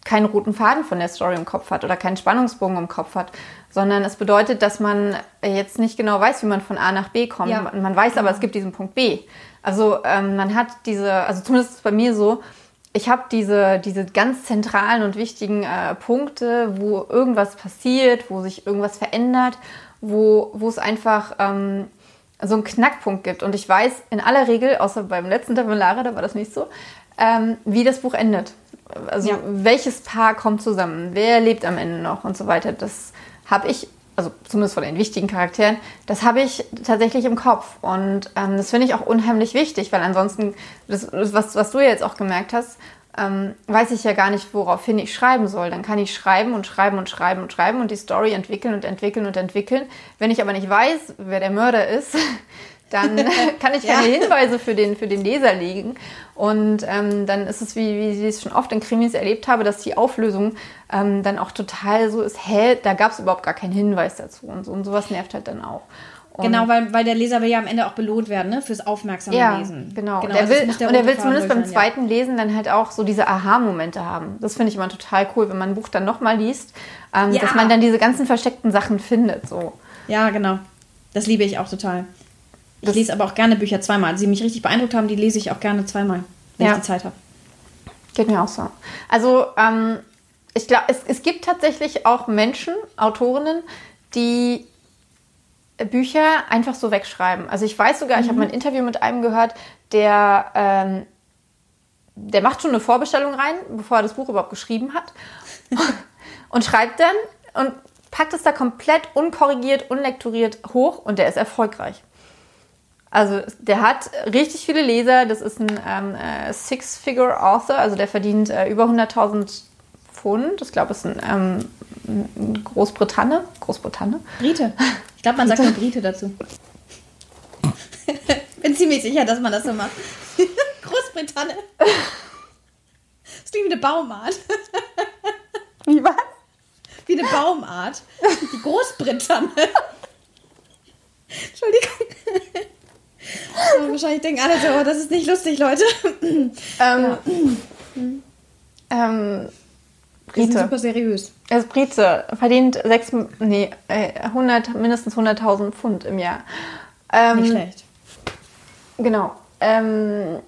[SPEAKER 1] keinen roten Faden von der Story im Kopf hat oder keinen Spannungsbogen im Kopf hat, sondern es bedeutet, dass man jetzt nicht genau weiß, wie man von A nach B kommt. Ja. Man weiß aber, es gibt diesen Punkt B. Also ähm, man hat diese, also zumindest ist bei mir so, ich habe diese, diese ganz zentralen und wichtigen äh, Punkte, wo irgendwas passiert, wo sich irgendwas verändert, wo, wo es einfach ähm, so einen Knackpunkt gibt. Und ich weiß in aller Regel, außer beim letzten Tabellare, da war das nicht so, ähm, wie das Buch endet. Also ja. welches Paar kommt zusammen, wer lebt am Ende noch und so weiter. Das habe ich also zumindest von den wichtigen Charakteren, das habe ich tatsächlich im Kopf. Und ähm, das finde ich auch unheimlich wichtig, weil ansonsten, das, was, was du jetzt auch gemerkt hast, ähm, weiß ich ja gar nicht, woraufhin ich schreiben soll. Dann kann ich schreiben und schreiben und schreiben und schreiben und die Story entwickeln und entwickeln und entwickeln. Wenn ich aber nicht weiß, wer der Mörder ist, dann kann ich keine ja. Hinweise für den, für den Leser legen. Und ähm, dann ist es, wie, wie ich es schon oft in Krimis erlebt habe, dass die Auflösung ähm, dann auch total so ist, hä, da gab es überhaupt gar keinen Hinweis dazu. Und, so, und sowas nervt halt dann auch.
[SPEAKER 2] Und genau, weil, weil der Leser will ja am Ende auch belohnt werden, ne? Fürs aufmerksame
[SPEAKER 1] ja,
[SPEAKER 2] Lesen.
[SPEAKER 1] Genau. genau der also will, der und er will zumindest beim zweiten ja. Lesen dann halt auch so diese Aha-Momente haben. Das finde ich immer total cool, wenn man ein Buch dann nochmal liest, ähm, ja. dass man dann diese ganzen versteckten Sachen findet. So.
[SPEAKER 2] Ja, genau. Das liebe ich auch total. Ich das lese aber auch gerne Bücher zweimal. Die mich richtig beeindruckt haben, die lese ich auch gerne zweimal, wenn ja. ich die Zeit habe.
[SPEAKER 1] Geht mir auch so. Also, ähm, ich glaube, es, es gibt tatsächlich auch Menschen, Autorinnen, die Bücher einfach so wegschreiben. Also ich weiß sogar, mhm. ich habe mal ein Interview mit einem gehört, der, ähm, der macht schon eine Vorbestellung rein, bevor er das Buch überhaupt geschrieben hat. und schreibt dann und packt es da komplett unkorrigiert, unlektoriert hoch und der ist erfolgreich. Also der hat richtig viele Leser, das ist ein ähm, äh, Six-Figure-Author, also der verdient äh, über 100.000 Pfund. Ich glaube, es ist ein ähm, Großbritannien. Großbritannien?
[SPEAKER 2] Brite. Ich glaube, man sagt nur Brite dazu. Bin ziemlich sicher, dass man das so macht. Großbritannien. Das klingt wie eine Baumart.
[SPEAKER 1] Wie was?
[SPEAKER 2] Wie eine Baumart. Die Großbritannien. Entschuldigung. Oh, wahrscheinlich denken alle so, oh, das ist nicht lustig, Leute. Ähm, ja.
[SPEAKER 1] ähm,
[SPEAKER 2] Brite. Super seriös.
[SPEAKER 1] Er ist Brite, verdient sechs, nee, 100, äh, mindestens 100.000 Pfund im Jahr.
[SPEAKER 2] Ähm, Nicht schlecht.
[SPEAKER 1] Genau. Ähm,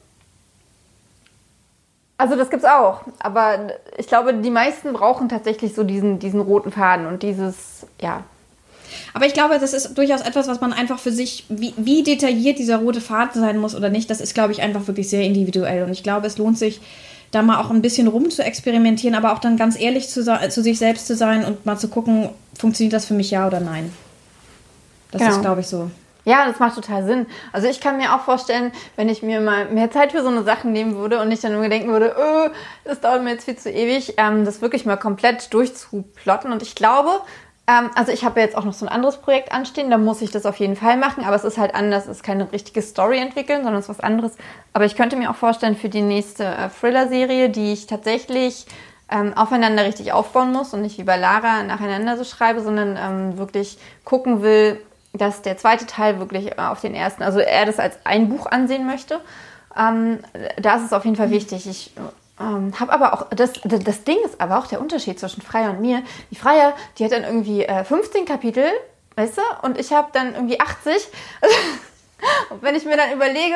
[SPEAKER 1] also das gibt's auch, aber ich glaube, die meisten brauchen tatsächlich so diesen, diesen roten Faden und dieses, ja.
[SPEAKER 2] Aber ich glaube, das ist durchaus etwas, was man einfach für sich, wie, wie detailliert dieser rote Faden sein muss oder nicht, das ist, glaube ich, einfach wirklich sehr individuell. Und ich glaube, es lohnt sich, da mal auch ein bisschen rum zu experimentieren, aber auch dann ganz ehrlich zu, zu sich selbst zu sein und mal zu gucken, funktioniert das für mich ja oder nein. Das genau. ist, glaube ich, so.
[SPEAKER 1] Ja, das macht total Sinn. Also ich kann mir auch vorstellen, wenn ich mir mal mehr Zeit für so eine Sachen nehmen würde und nicht dann nur denken würde, öh, das dauert mir jetzt viel zu ewig, ähm, das wirklich mal komplett durchzuplotten. Und ich glaube, ähm, also ich habe jetzt auch noch so ein anderes Projekt anstehen, da muss ich das auf jeden Fall machen, aber es ist halt anders, es ist keine richtige Story entwickeln, sondern es ist was anderes. Aber ich könnte mir auch vorstellen, für die nächste äh, Thriller-Serie, die ich tatsächlich ähm, aufeinander richtig aufbauen muss und nicht wie bei Lara nacheinander so schreibe, sondern ähm, wirklich gucken will, dass der zweite Teil wirklich äh, auf den ersten, also er das als ein Buch ansehen möchte. Ähm, da ist es auf jeden Fall wichtig. Ich ähm, habe aber auch, das, das Ding ist aber auch der Unterschied zwischen Freier und mir. Die Freier, die hat dann irgendwie äh, 15 Kapitel, weißt du, und ich habe dann irgendwie 80. Und wenn ich mir dann überlege,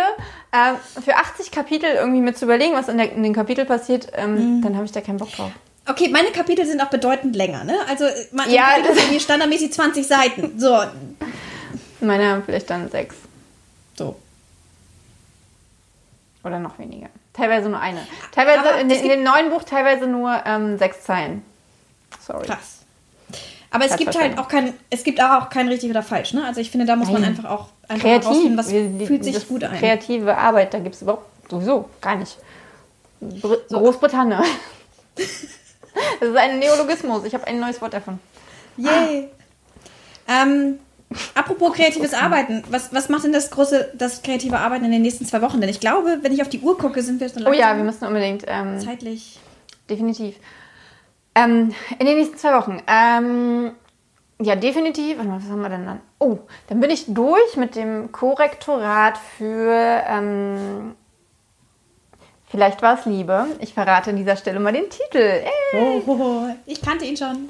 [SPEAKER 1] äh, für 80 Kapitel irgendwie mit zu überlegen, was in, der, in den Kapiteln passiert, ähm, mhm. dann habe ich da keinen Bock drauf.
[SPEAKER 2] Okay, meine Kapitel sind auch bedeutend länger, ne? Also meine
[SPEAKER 1] ja,
[SPEAKER 2] Kapitel sind standardmäßig 20 Seiten. So.
[SPEAKER 1] Meine haben vielleicht dann sechs.
[SPEAKER 2] So.
[SPEAKER 1] Oder noch weniger. Teilweise nur eine. Teilweise in, in, dem neuen Buch teilweise nur ähm, sechs Zeilen.
[SPEAKER 2] Sorry. Krass. Aber es gibt halt auch kein, es gibt auch kein richtig oder falsch, ne? Also ich finde, da muss Nein. man einfach auch einfach
[SPEAKER 1] Kreativ. was Wir, fühlt sich gut an. Kreative Arbeit, da gibt es überhaupt sowieso gar nicht. Br so. Großbritannien. das ist ein Neologismus. Ich habe ein neues Wort davon.
[SPEAKER 2] Yay. Ah. Ähm, apropos kreatives Arbeiten, was, was macht denn das große, das kreative Arbeiten in den nächsten zwei Wochen? Denn ich glaube, wenn ich auf die Uhr gucke, sind wir
[SPEAKER 1] schon Oh ja, wir müssen unbedingt. Ähm,
[SPEAKER 2] zeitlich.
[SPEAKER 1] Definitiv. Ähm, in den nächsten zwei Wochen. Ähm, ja, definitiv. Was haben wir denn dann? Oh, dann bin ich durch mit dem Korrektorat für. Ähm, vielleicht war es Liebe. Ich verrate an dieser Stelle mal den Titel. Hey.
[SPEAKER 2] Oh, oh, oh, ich kannte ihn schon.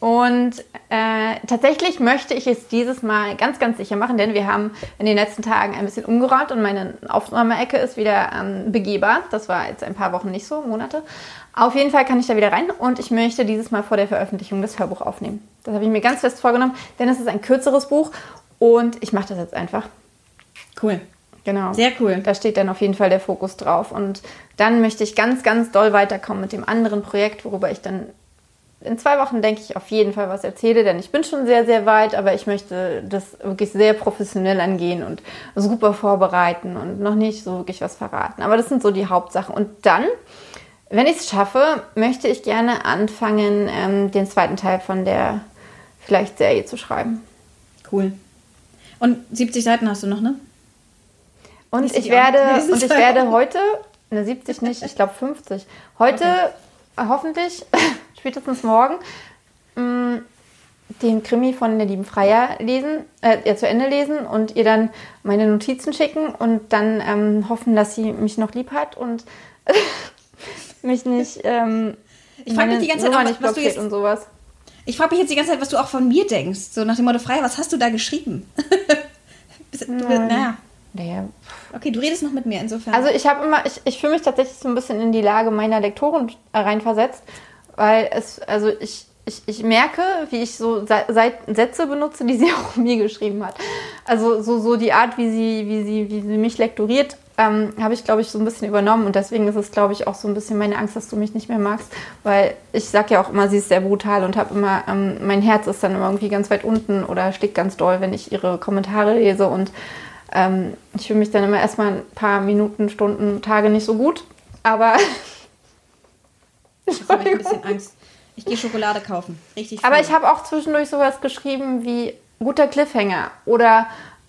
[SPEAKER 1] Und äh, tatsächlich möchte ich es dieses Mal ganz, ganz sicher machen, denn wir haben in den letzten Tagen ein bisschen umgeräumt und meine Aufnahmeecke ist wieder ähm, begehbar. Das war jetzt ein paar Wochen nicht so, Monate. Auf jeden Fall kann ich da wieder rein und ich möchte dieses Mal vor der Veröffentlichung das Hörbuch aufnehmen. Das habe ich mir ganz fest vorgenommen, denn es ist ein kürzeres Buch und ich mache das jetzt einfach.
[SPEAKER 2] Cool.
[SPEAKER 1] Genau.
[SPEAKER 2] Sehr cool.
[SPEAKER 1] Da steht dann auf jeden Fall der Fokus drauf. Und dann möchte ich ganz, ganz doll weiterkommen mit dem anderen Projekt, worüber ich dann in zwei Wochen, denke ich, auf jeden Fall was erzähle, denn ich bin schon sehr, sehr weit, aber ich möchte das wirklich sehr professionell angehen und super vorbereiten und noch nicht so wirklich was verraten. Aber das sind so die Hauptsachen. Und dann, wenn ich es schaffe, möchte ich gerne anfangen, ähm, den zweiten Teil von der vielleicht Serie zu schreiben.
[SPEAKER 2] Cool. Und 70 Seiten hast du noch, ne?
[SPEAKER 1] Und ich werde, und ich werde heute, ne 70 nicht, ich glaube 50. Heute okay. Hoffentlich spätestens morgen, mm, den Krimi von der lieben Freier lesen, äh, ja, zu Ende lesen und ihr dann meine Notizen schicken und dann ähm, hoffen, dass sie mich noch lieb hat und mich nicht. Ähm,
[SPEAKER 2] ich frage mich die ganze Zeit,
[SPEAKER 1] auch, was, was du jetzt und sowas.
[SPEAKER 2] Ich frage mich jetzt die ganze Zeit, was du auch von mir denkst. So nach dem Motto, Freier, was hast du da geschrieben? naja. Naja. Okay, du redest noch mit mir insofern.
[SPEAKER 1] Also ich habe immer, ich, ich fühle mich tatsächlich so ein bisschen in die Lage meiner Lektoren reinversetzt weil es, also ich, ich, ich merke, wie ich so Sätze benutze, die sie auch mir geschrieben hat. Also so, so die Art, wie sie, wie sie, wie sie mich lektoriert, ähm, habe ich, glaube ich, so ein bisschen übernommen. Und deswegen ist es, glaube ich, auch so ein bisschen meine Angst, dass du mich nicht mehr magst. Weil ich sage ja auch immer, sie ist sehr brutal und habe immer, ähm, mein Herz ist dann immer irgendwie ganz weit unten oder schlägt ganz doll, wenn ich ihre Kommentare lese. Und ähm, ich fühle mich dann immer erstmal ein paar Minuten, Stunden, Tage nicht so gut. Aber
[SPEAKER 2] Ich habe ein bisschen Angst. Ich gehe Schokolade kaufen. Richtig.
[SPEAKER 1] Aber ich habe auch zwischendurch sowas geschrieben wie guter Cliffhanger oder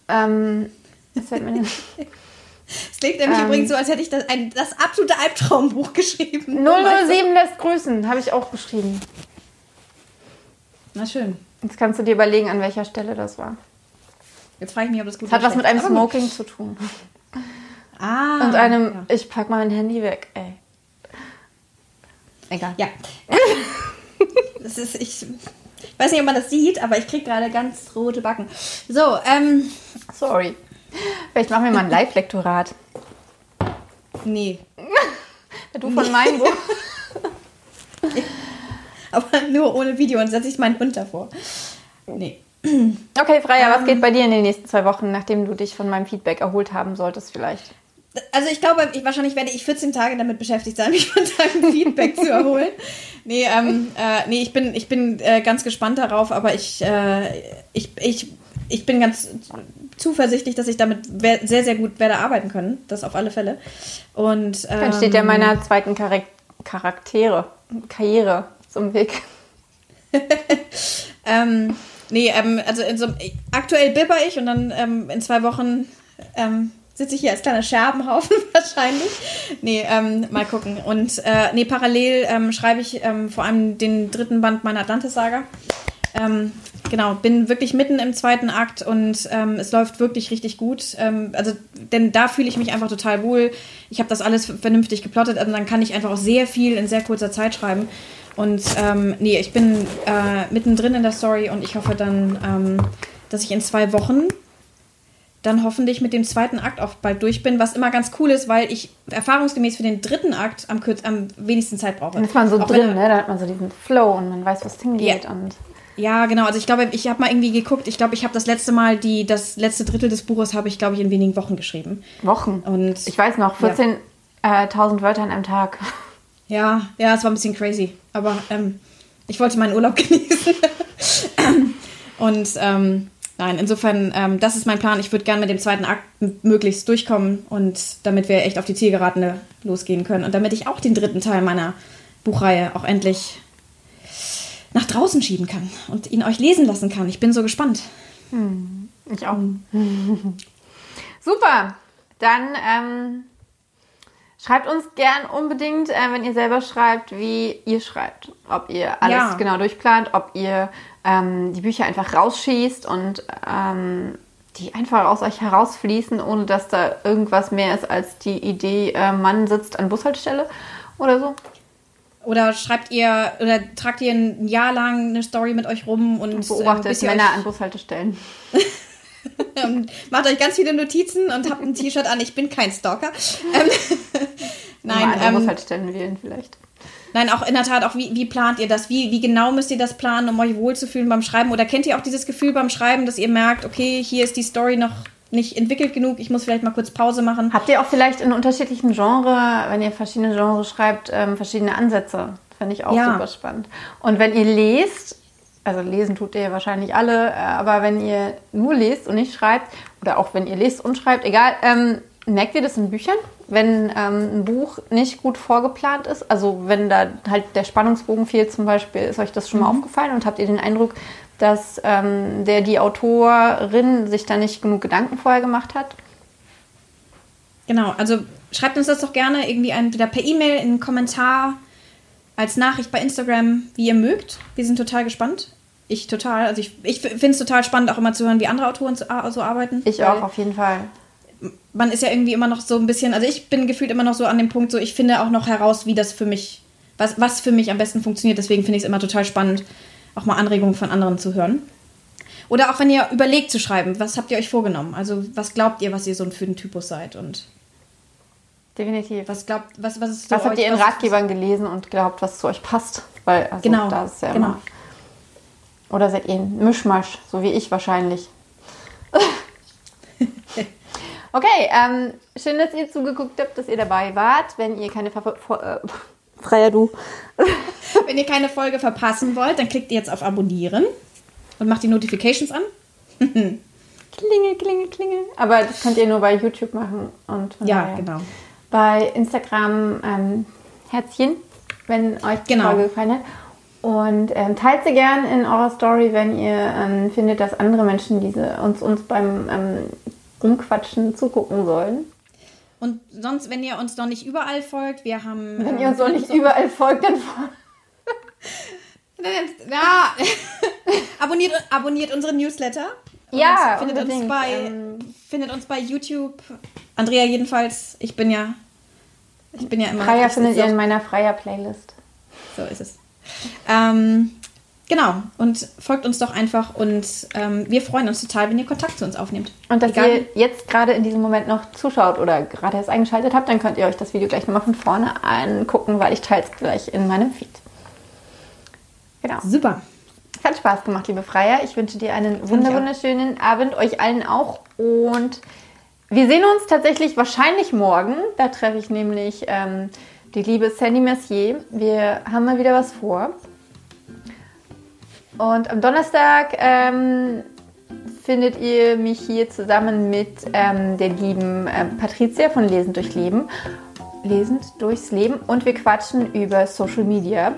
[SPEAKER 1] ähm, was fällt mir
[SPEAKER 2] Es klingt nämlich ähm, übrigens so, als hätte ich das, ein, das absolute Albtraumbuch geschrieben.
[SPEAKER 1] 007 lässt grüßen, habe ich auch geschrieben.
[SPEAKER 2] Na schön.
[SPEAKER 1] Jetzt kannst du dir überlegen, an welcher Stelle das war.
[SPEAKER 2] Jetzt frage ich mich, ob das gut
[SPEAKER 1] ist. Hat was mit einem Smoking zu tun.
[SPEAKER 2] Ah.
[SPEAKER 1] Und einem, ja. ich pack mein Handy weg, ey.
[SPEAKER 2] Egal. Ja. das ist, ich, ich weiß nicht, ob man das sieht, aber ich kriege gerade ganz rote Backen. So, ähm.
[SPEAKER 1] Sorry. Vielleicht machen wir mal ein Live-Lektorat.
[SPEAKER 2] Nee.
[SPEAKER 1] du von nee. meinem Buch.
[SPEAKER 2] aber nur ohne Video und setze ich meinen Hund davor. Nee.
[SPEAKER 1] Okay, Freya, um, was geht ähm. bei dir in den nächsten zwei Wochen, nachdem du dich von meinem Feedback erholt haben solltest, vielleicht?
[SPEAKER 2] also ich glaube, ich, wahrscheinlich werde ich 14 Tage damit beschäftigt sein, mich von deinem Feedback zu erholen. Nee, ähm, äh, nee, ich bin, ich bin äh, ganz gespannt darauf, aber ich, äh, ich, ich, ich bin ganz zuversichtlich, dass ich damit sehr, sehr gut werde arbeiten können. Das auf alle Fälle. Und,
[SPEAKER 1] ähm, Dann steht ja meiner zweiten Charak Charaktere, Karriere zum Weg.
[SPEAKER 2] ähm, nee, ähm, also so, aktuell bibber ich und dann ähm, in zwei Wochen ähm, sitze ich hier als kleiner Scherbenhaufen wahrscheinlich. Nee, ähm, mal gucken. Und äh, nee, parallel ähm, schreibe ich ähm, vor allem den dritten Band meiner Atlantis-Saga. Genau, bin wirklich mitten im zweiten Akt und es läuft wirklich richtig gut. Also, denn da fühle ich mich einfach total wohl. Ich habe das alles vernünftig geplottet und dann kann ich einfach auch sehr viel in sehr kurzer Zeit schreiben. Und ähm, nee, ich bin äh, mittendrin in der Story und ich hoffe dann, ähm, dass ich in zwei Wochen dann hoffentlich mit dem zweiten Akt auch bald durch bin, was immer ganz cool ist, weil ich erfahrungsgemäß für den dritten Akt am, kürz, am wenigsten Zeit brauche.
[SPEAKER 1] Dann ist man so auch drin, ne? da hat man so diesen Flow und man weiß, was hingeht.
[SPEAKER 2] Ja.
[SPEAKER 1] Und
[SPEAKER 2] ja, genau. Also ich glaube, ich habe mal irgendwie geguckt. Ich glaube, ich habe das letzte Mal die das letzte Drittel des Buches habe ich glaube ich in wenigen Wochen geschrieben.
[SPEAKER 1] Wochen.
[SPEAKER 2] Und
[SPEAKER 1] ich weiß noch 14.000 ja. äh, Wörter am Tag.
[SPEAKER 2] Ja, ja, es war ein bisschen crazy, aber ähm, ich wollte meinen Urlaub genießen. und ähm, nein, insofern, ähm, das ist mein Plan. Ich würde gerne mit dem zweiten Akt möglichst durchkommen und damit wir echt auf die Zielgeratene losgehen können und damit ich auch den dritten Teil meiner Buchreihe auch endlich nach draußen schieben kann und ihn euch lesen lassen kann. Ich bin so gespannt.
[SPEAKER 1] Hm, ich auch. Super. Dann ähm, schreibt uns gern unbedingt, äh, wenn ihr selber schreibt, wie ihr schreibt. Ob ihr alles ja. genau durchplant, ob ihr ähm, die Bücher einfach rausschießt und ähm, die einfach aus euch herausfließen, ohne dass da irgendwas mehr ist als die Idee, äh, Mann sitzt an Bushaltestelle oder so.
[SPEAKER 2] Oder schreibt ihr oder tragt ihr ein Jahr lang eine Story mit euch rum und, und
[SPEAKER 1] beobachtet äh, Männer an Bushaltestellen.
[SPEAKER 2] und macht euch ganz viele Notizen und habt ein T-Shirt an. Ich bin kein Stalker. Ähm,
[SPEAKER 1] nein, ähm, Bushaltestellen wählen vielleicht.
[SPEAKER 2] Nein, auch in der Tat, auch wie, wie plant ihr das? Wie, wie genau müsst ihr das planen, um euch wohlzufühlen beim Schreiben? Oder kennt ihr auch dieses Gefühl beim Schreiben, dass ihr merkt, okay, hier ist die Story noch nicht entwickelt genug, ich muss vielleicht mal kurz Pause machen.
[SPEAKER 1] Habt ihr auch vielleicht in unterschiedlichen Genres, wenn ihr verschiedene Genres schreibt, ähm, verschiedene Ansätze? Fände ich auch ja. super spannend. Und wenn ihr lest, also lesen tut ihr wahrscheinlich alle, äh, aber wenn ihr nur lest und nicht schreibt, oder auch wenn ihr lest und schreibt, egal, ähm, merkt ihr das in Büchern? Wenn ähm, ein Buch nicht gut vorgeplant ist, also wenn da halt der Spannungsbogen fehlt zum Beispiel, ist euch das schon mal mhm. aufgefallen und habt ihr den Eindruck, dass ähm, der die Autorin sich da nicht genug Gedanken vorher gemacht hat.
[SPEAKER 2] Genau, also schreibt uns das doch gerne irgendwie entweder per E-Mail, in einen Kommentar, als Nachricht bei Instagram, wie ihr mögt. Wir sind total gespannt. Ich total, also ich, ich finde es total spannend, auch immer zu hören, wie andere Autoren so, so arbeiten.
[SPEAKER 1] Ich auch, auf jeden Fall.
[SPEAKER 2] Man ist ja irgendwie immer noch so ein bisschen, also ich bin gefühlt immer noch so an dem Punkt, so ich finde auch noch heraus, wie das für mich, was, was für mich am besten funktioniert. Deswegen finde ich es immer total spannend, auch mal Anregungen von anderen zu hören. Oder auch wenn ihr überlegt zu schreiben, was habt ihr euch vorgenommen? Also was glaubt ihr, was ihr so für ein Typus seid? Und
[SPEAKER 1] Definitiv.
[SPEAKER 2] Was glaubt, was, was ist
[SPEAKER 1] so Was habt ihr in Ratgebern gelesen und glaubt, was zu euch passt? Weil also
[SPEAKER 2] genau,
[SPEAKER 1] da ist ja
[SPEAKER 2] genau.
[SPEAKER 1] immer. Oder seid ihr ein Mischmasch, so wie ich wahrscheinlich. okay, ähm, schön, dass ihr zugeguckt habt, dass ihr dabei wart. Wenn ihr keine Ver äh, Freier du.
[SPEAKER 2] Wenn ihr keine Folge verpassen wollt, dann klickt ihr jetzt auf Abonnieren und macht die Notifications an.
[SPEAKER 1] klingel, klingel, klingel. Aber das könnt ihr nur bei YouTube machen. Und
[SPEAKER 2] ja, daher. genau.
[SPEAKER 1] Bei Instagram ähm, Herzchen, wenn euch die genau. Folge gefallen hat. Und ähm, teilt sie gern in eurer Story, wenn ihr ähm, findet, dass andere Menschen diese uns, uns beim ähm, Rumquatschen zugucken sollen.
[SPEAKER 2] Und sonst, wenn ihr uns noch nicht überall folgt, wir haben.
[SPEAKER 1] Wenn ihr uns noch nicht überall folgt, dann.
[SPEAKER 2] ja, abonniert, abonniert unsere Newsletter.
[SPEAKER 1] ja,
[SPEAKER 2] findet uns, bei, ähm, findet uns bei YouTube. Andrea jedenfalls. Ich bin ja. Ich bin ja immer.
[SPEAKER 1] Freier findet ihr in meiner Freier Playlist.
[SPEAKER 2] So ist es. Ähm, Genau, und folgt uns doch einfach und ähm, wir freuen uns total, wenn ihr Kontakt zu uns aufnehmt.
[SPEAKER 1] Und dass Egal. ihr jetzt gerade in diesem Moment noch zuschaut oder gerade erst eingeschaltet habt, dann könnt ihr euch das Video gleich nochmal von vorne angucken, weil ich teile es gleich in meinem Feed.
[SPEAKER 2] Genau. Super.
[SPEAKER 1] Es hat Spaß gemacht, liebe Freier. Ich wünsche dir einen wunderschönen Abend, euch allen auch. Und wir sehen uns tatsächlich wahrscheinlich morgen. Da treffe ich nämlich ähm, die liebe Sandy Mercier. Wir haben mal wieder was vor. Und am Donnerstag ähm, findet ihr mich hier zusammen mit ähm, der lieben ähm, Patricia von Lesend durch Leben. Lesend durchs Leben. Und wir quatschen über Social Media.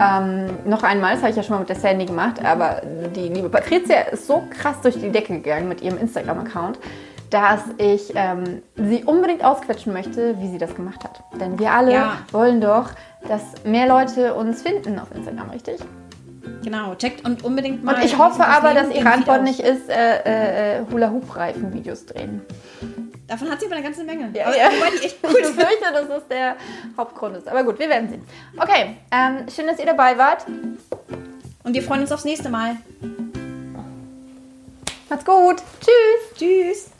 [SPEAKER 1] Ähm, noch einmal, das habe ich ja schon mal mit der Sandy gemacht, aber die liebe Patricia ist so krass durch die Decke gegangen mit ihrem Instagram-Account, dass ich ähm, sie unbedingt ausquetschen möchte, wie sie das gemacht hat. Denn wir alle
[SPEAKER 2] Ja.
[SPEAKER 1] wollen doch, dass mehr Leute uns finden auf Instagram, richtig?
[SPEAKER 2] Genau, checkt und unbedingt mal.
[SPEAKER 1] Und ich hoffe aber, dass ihre Antwort nicht ist, äh, äh, Hula-Hoop-Reifen-Videos drehen.
[SPEAKER 2] Davon hat sie aber eine ganze Menge.
[SPEAKER 1] Ja,
[SPEAKER 2] aber,
[SPEAKER 1] ja.
[SPEAKER 2] Die echt
[SPEAKER 1] Ich
[SPEAKER 2] cool sind.
[SPEAKER 1] befürchte, dass das der Hauptgrund ist. Aber gut, wir werden sehen. Okay, ähm, schön, dass ihr dabei wart.
[SPEAKER 2] Und wir freuen uns aufs nächste Mal.
[SPEAKER 1] Macht's gut. Tschüss.
[SPEAKER 2] Tschüss.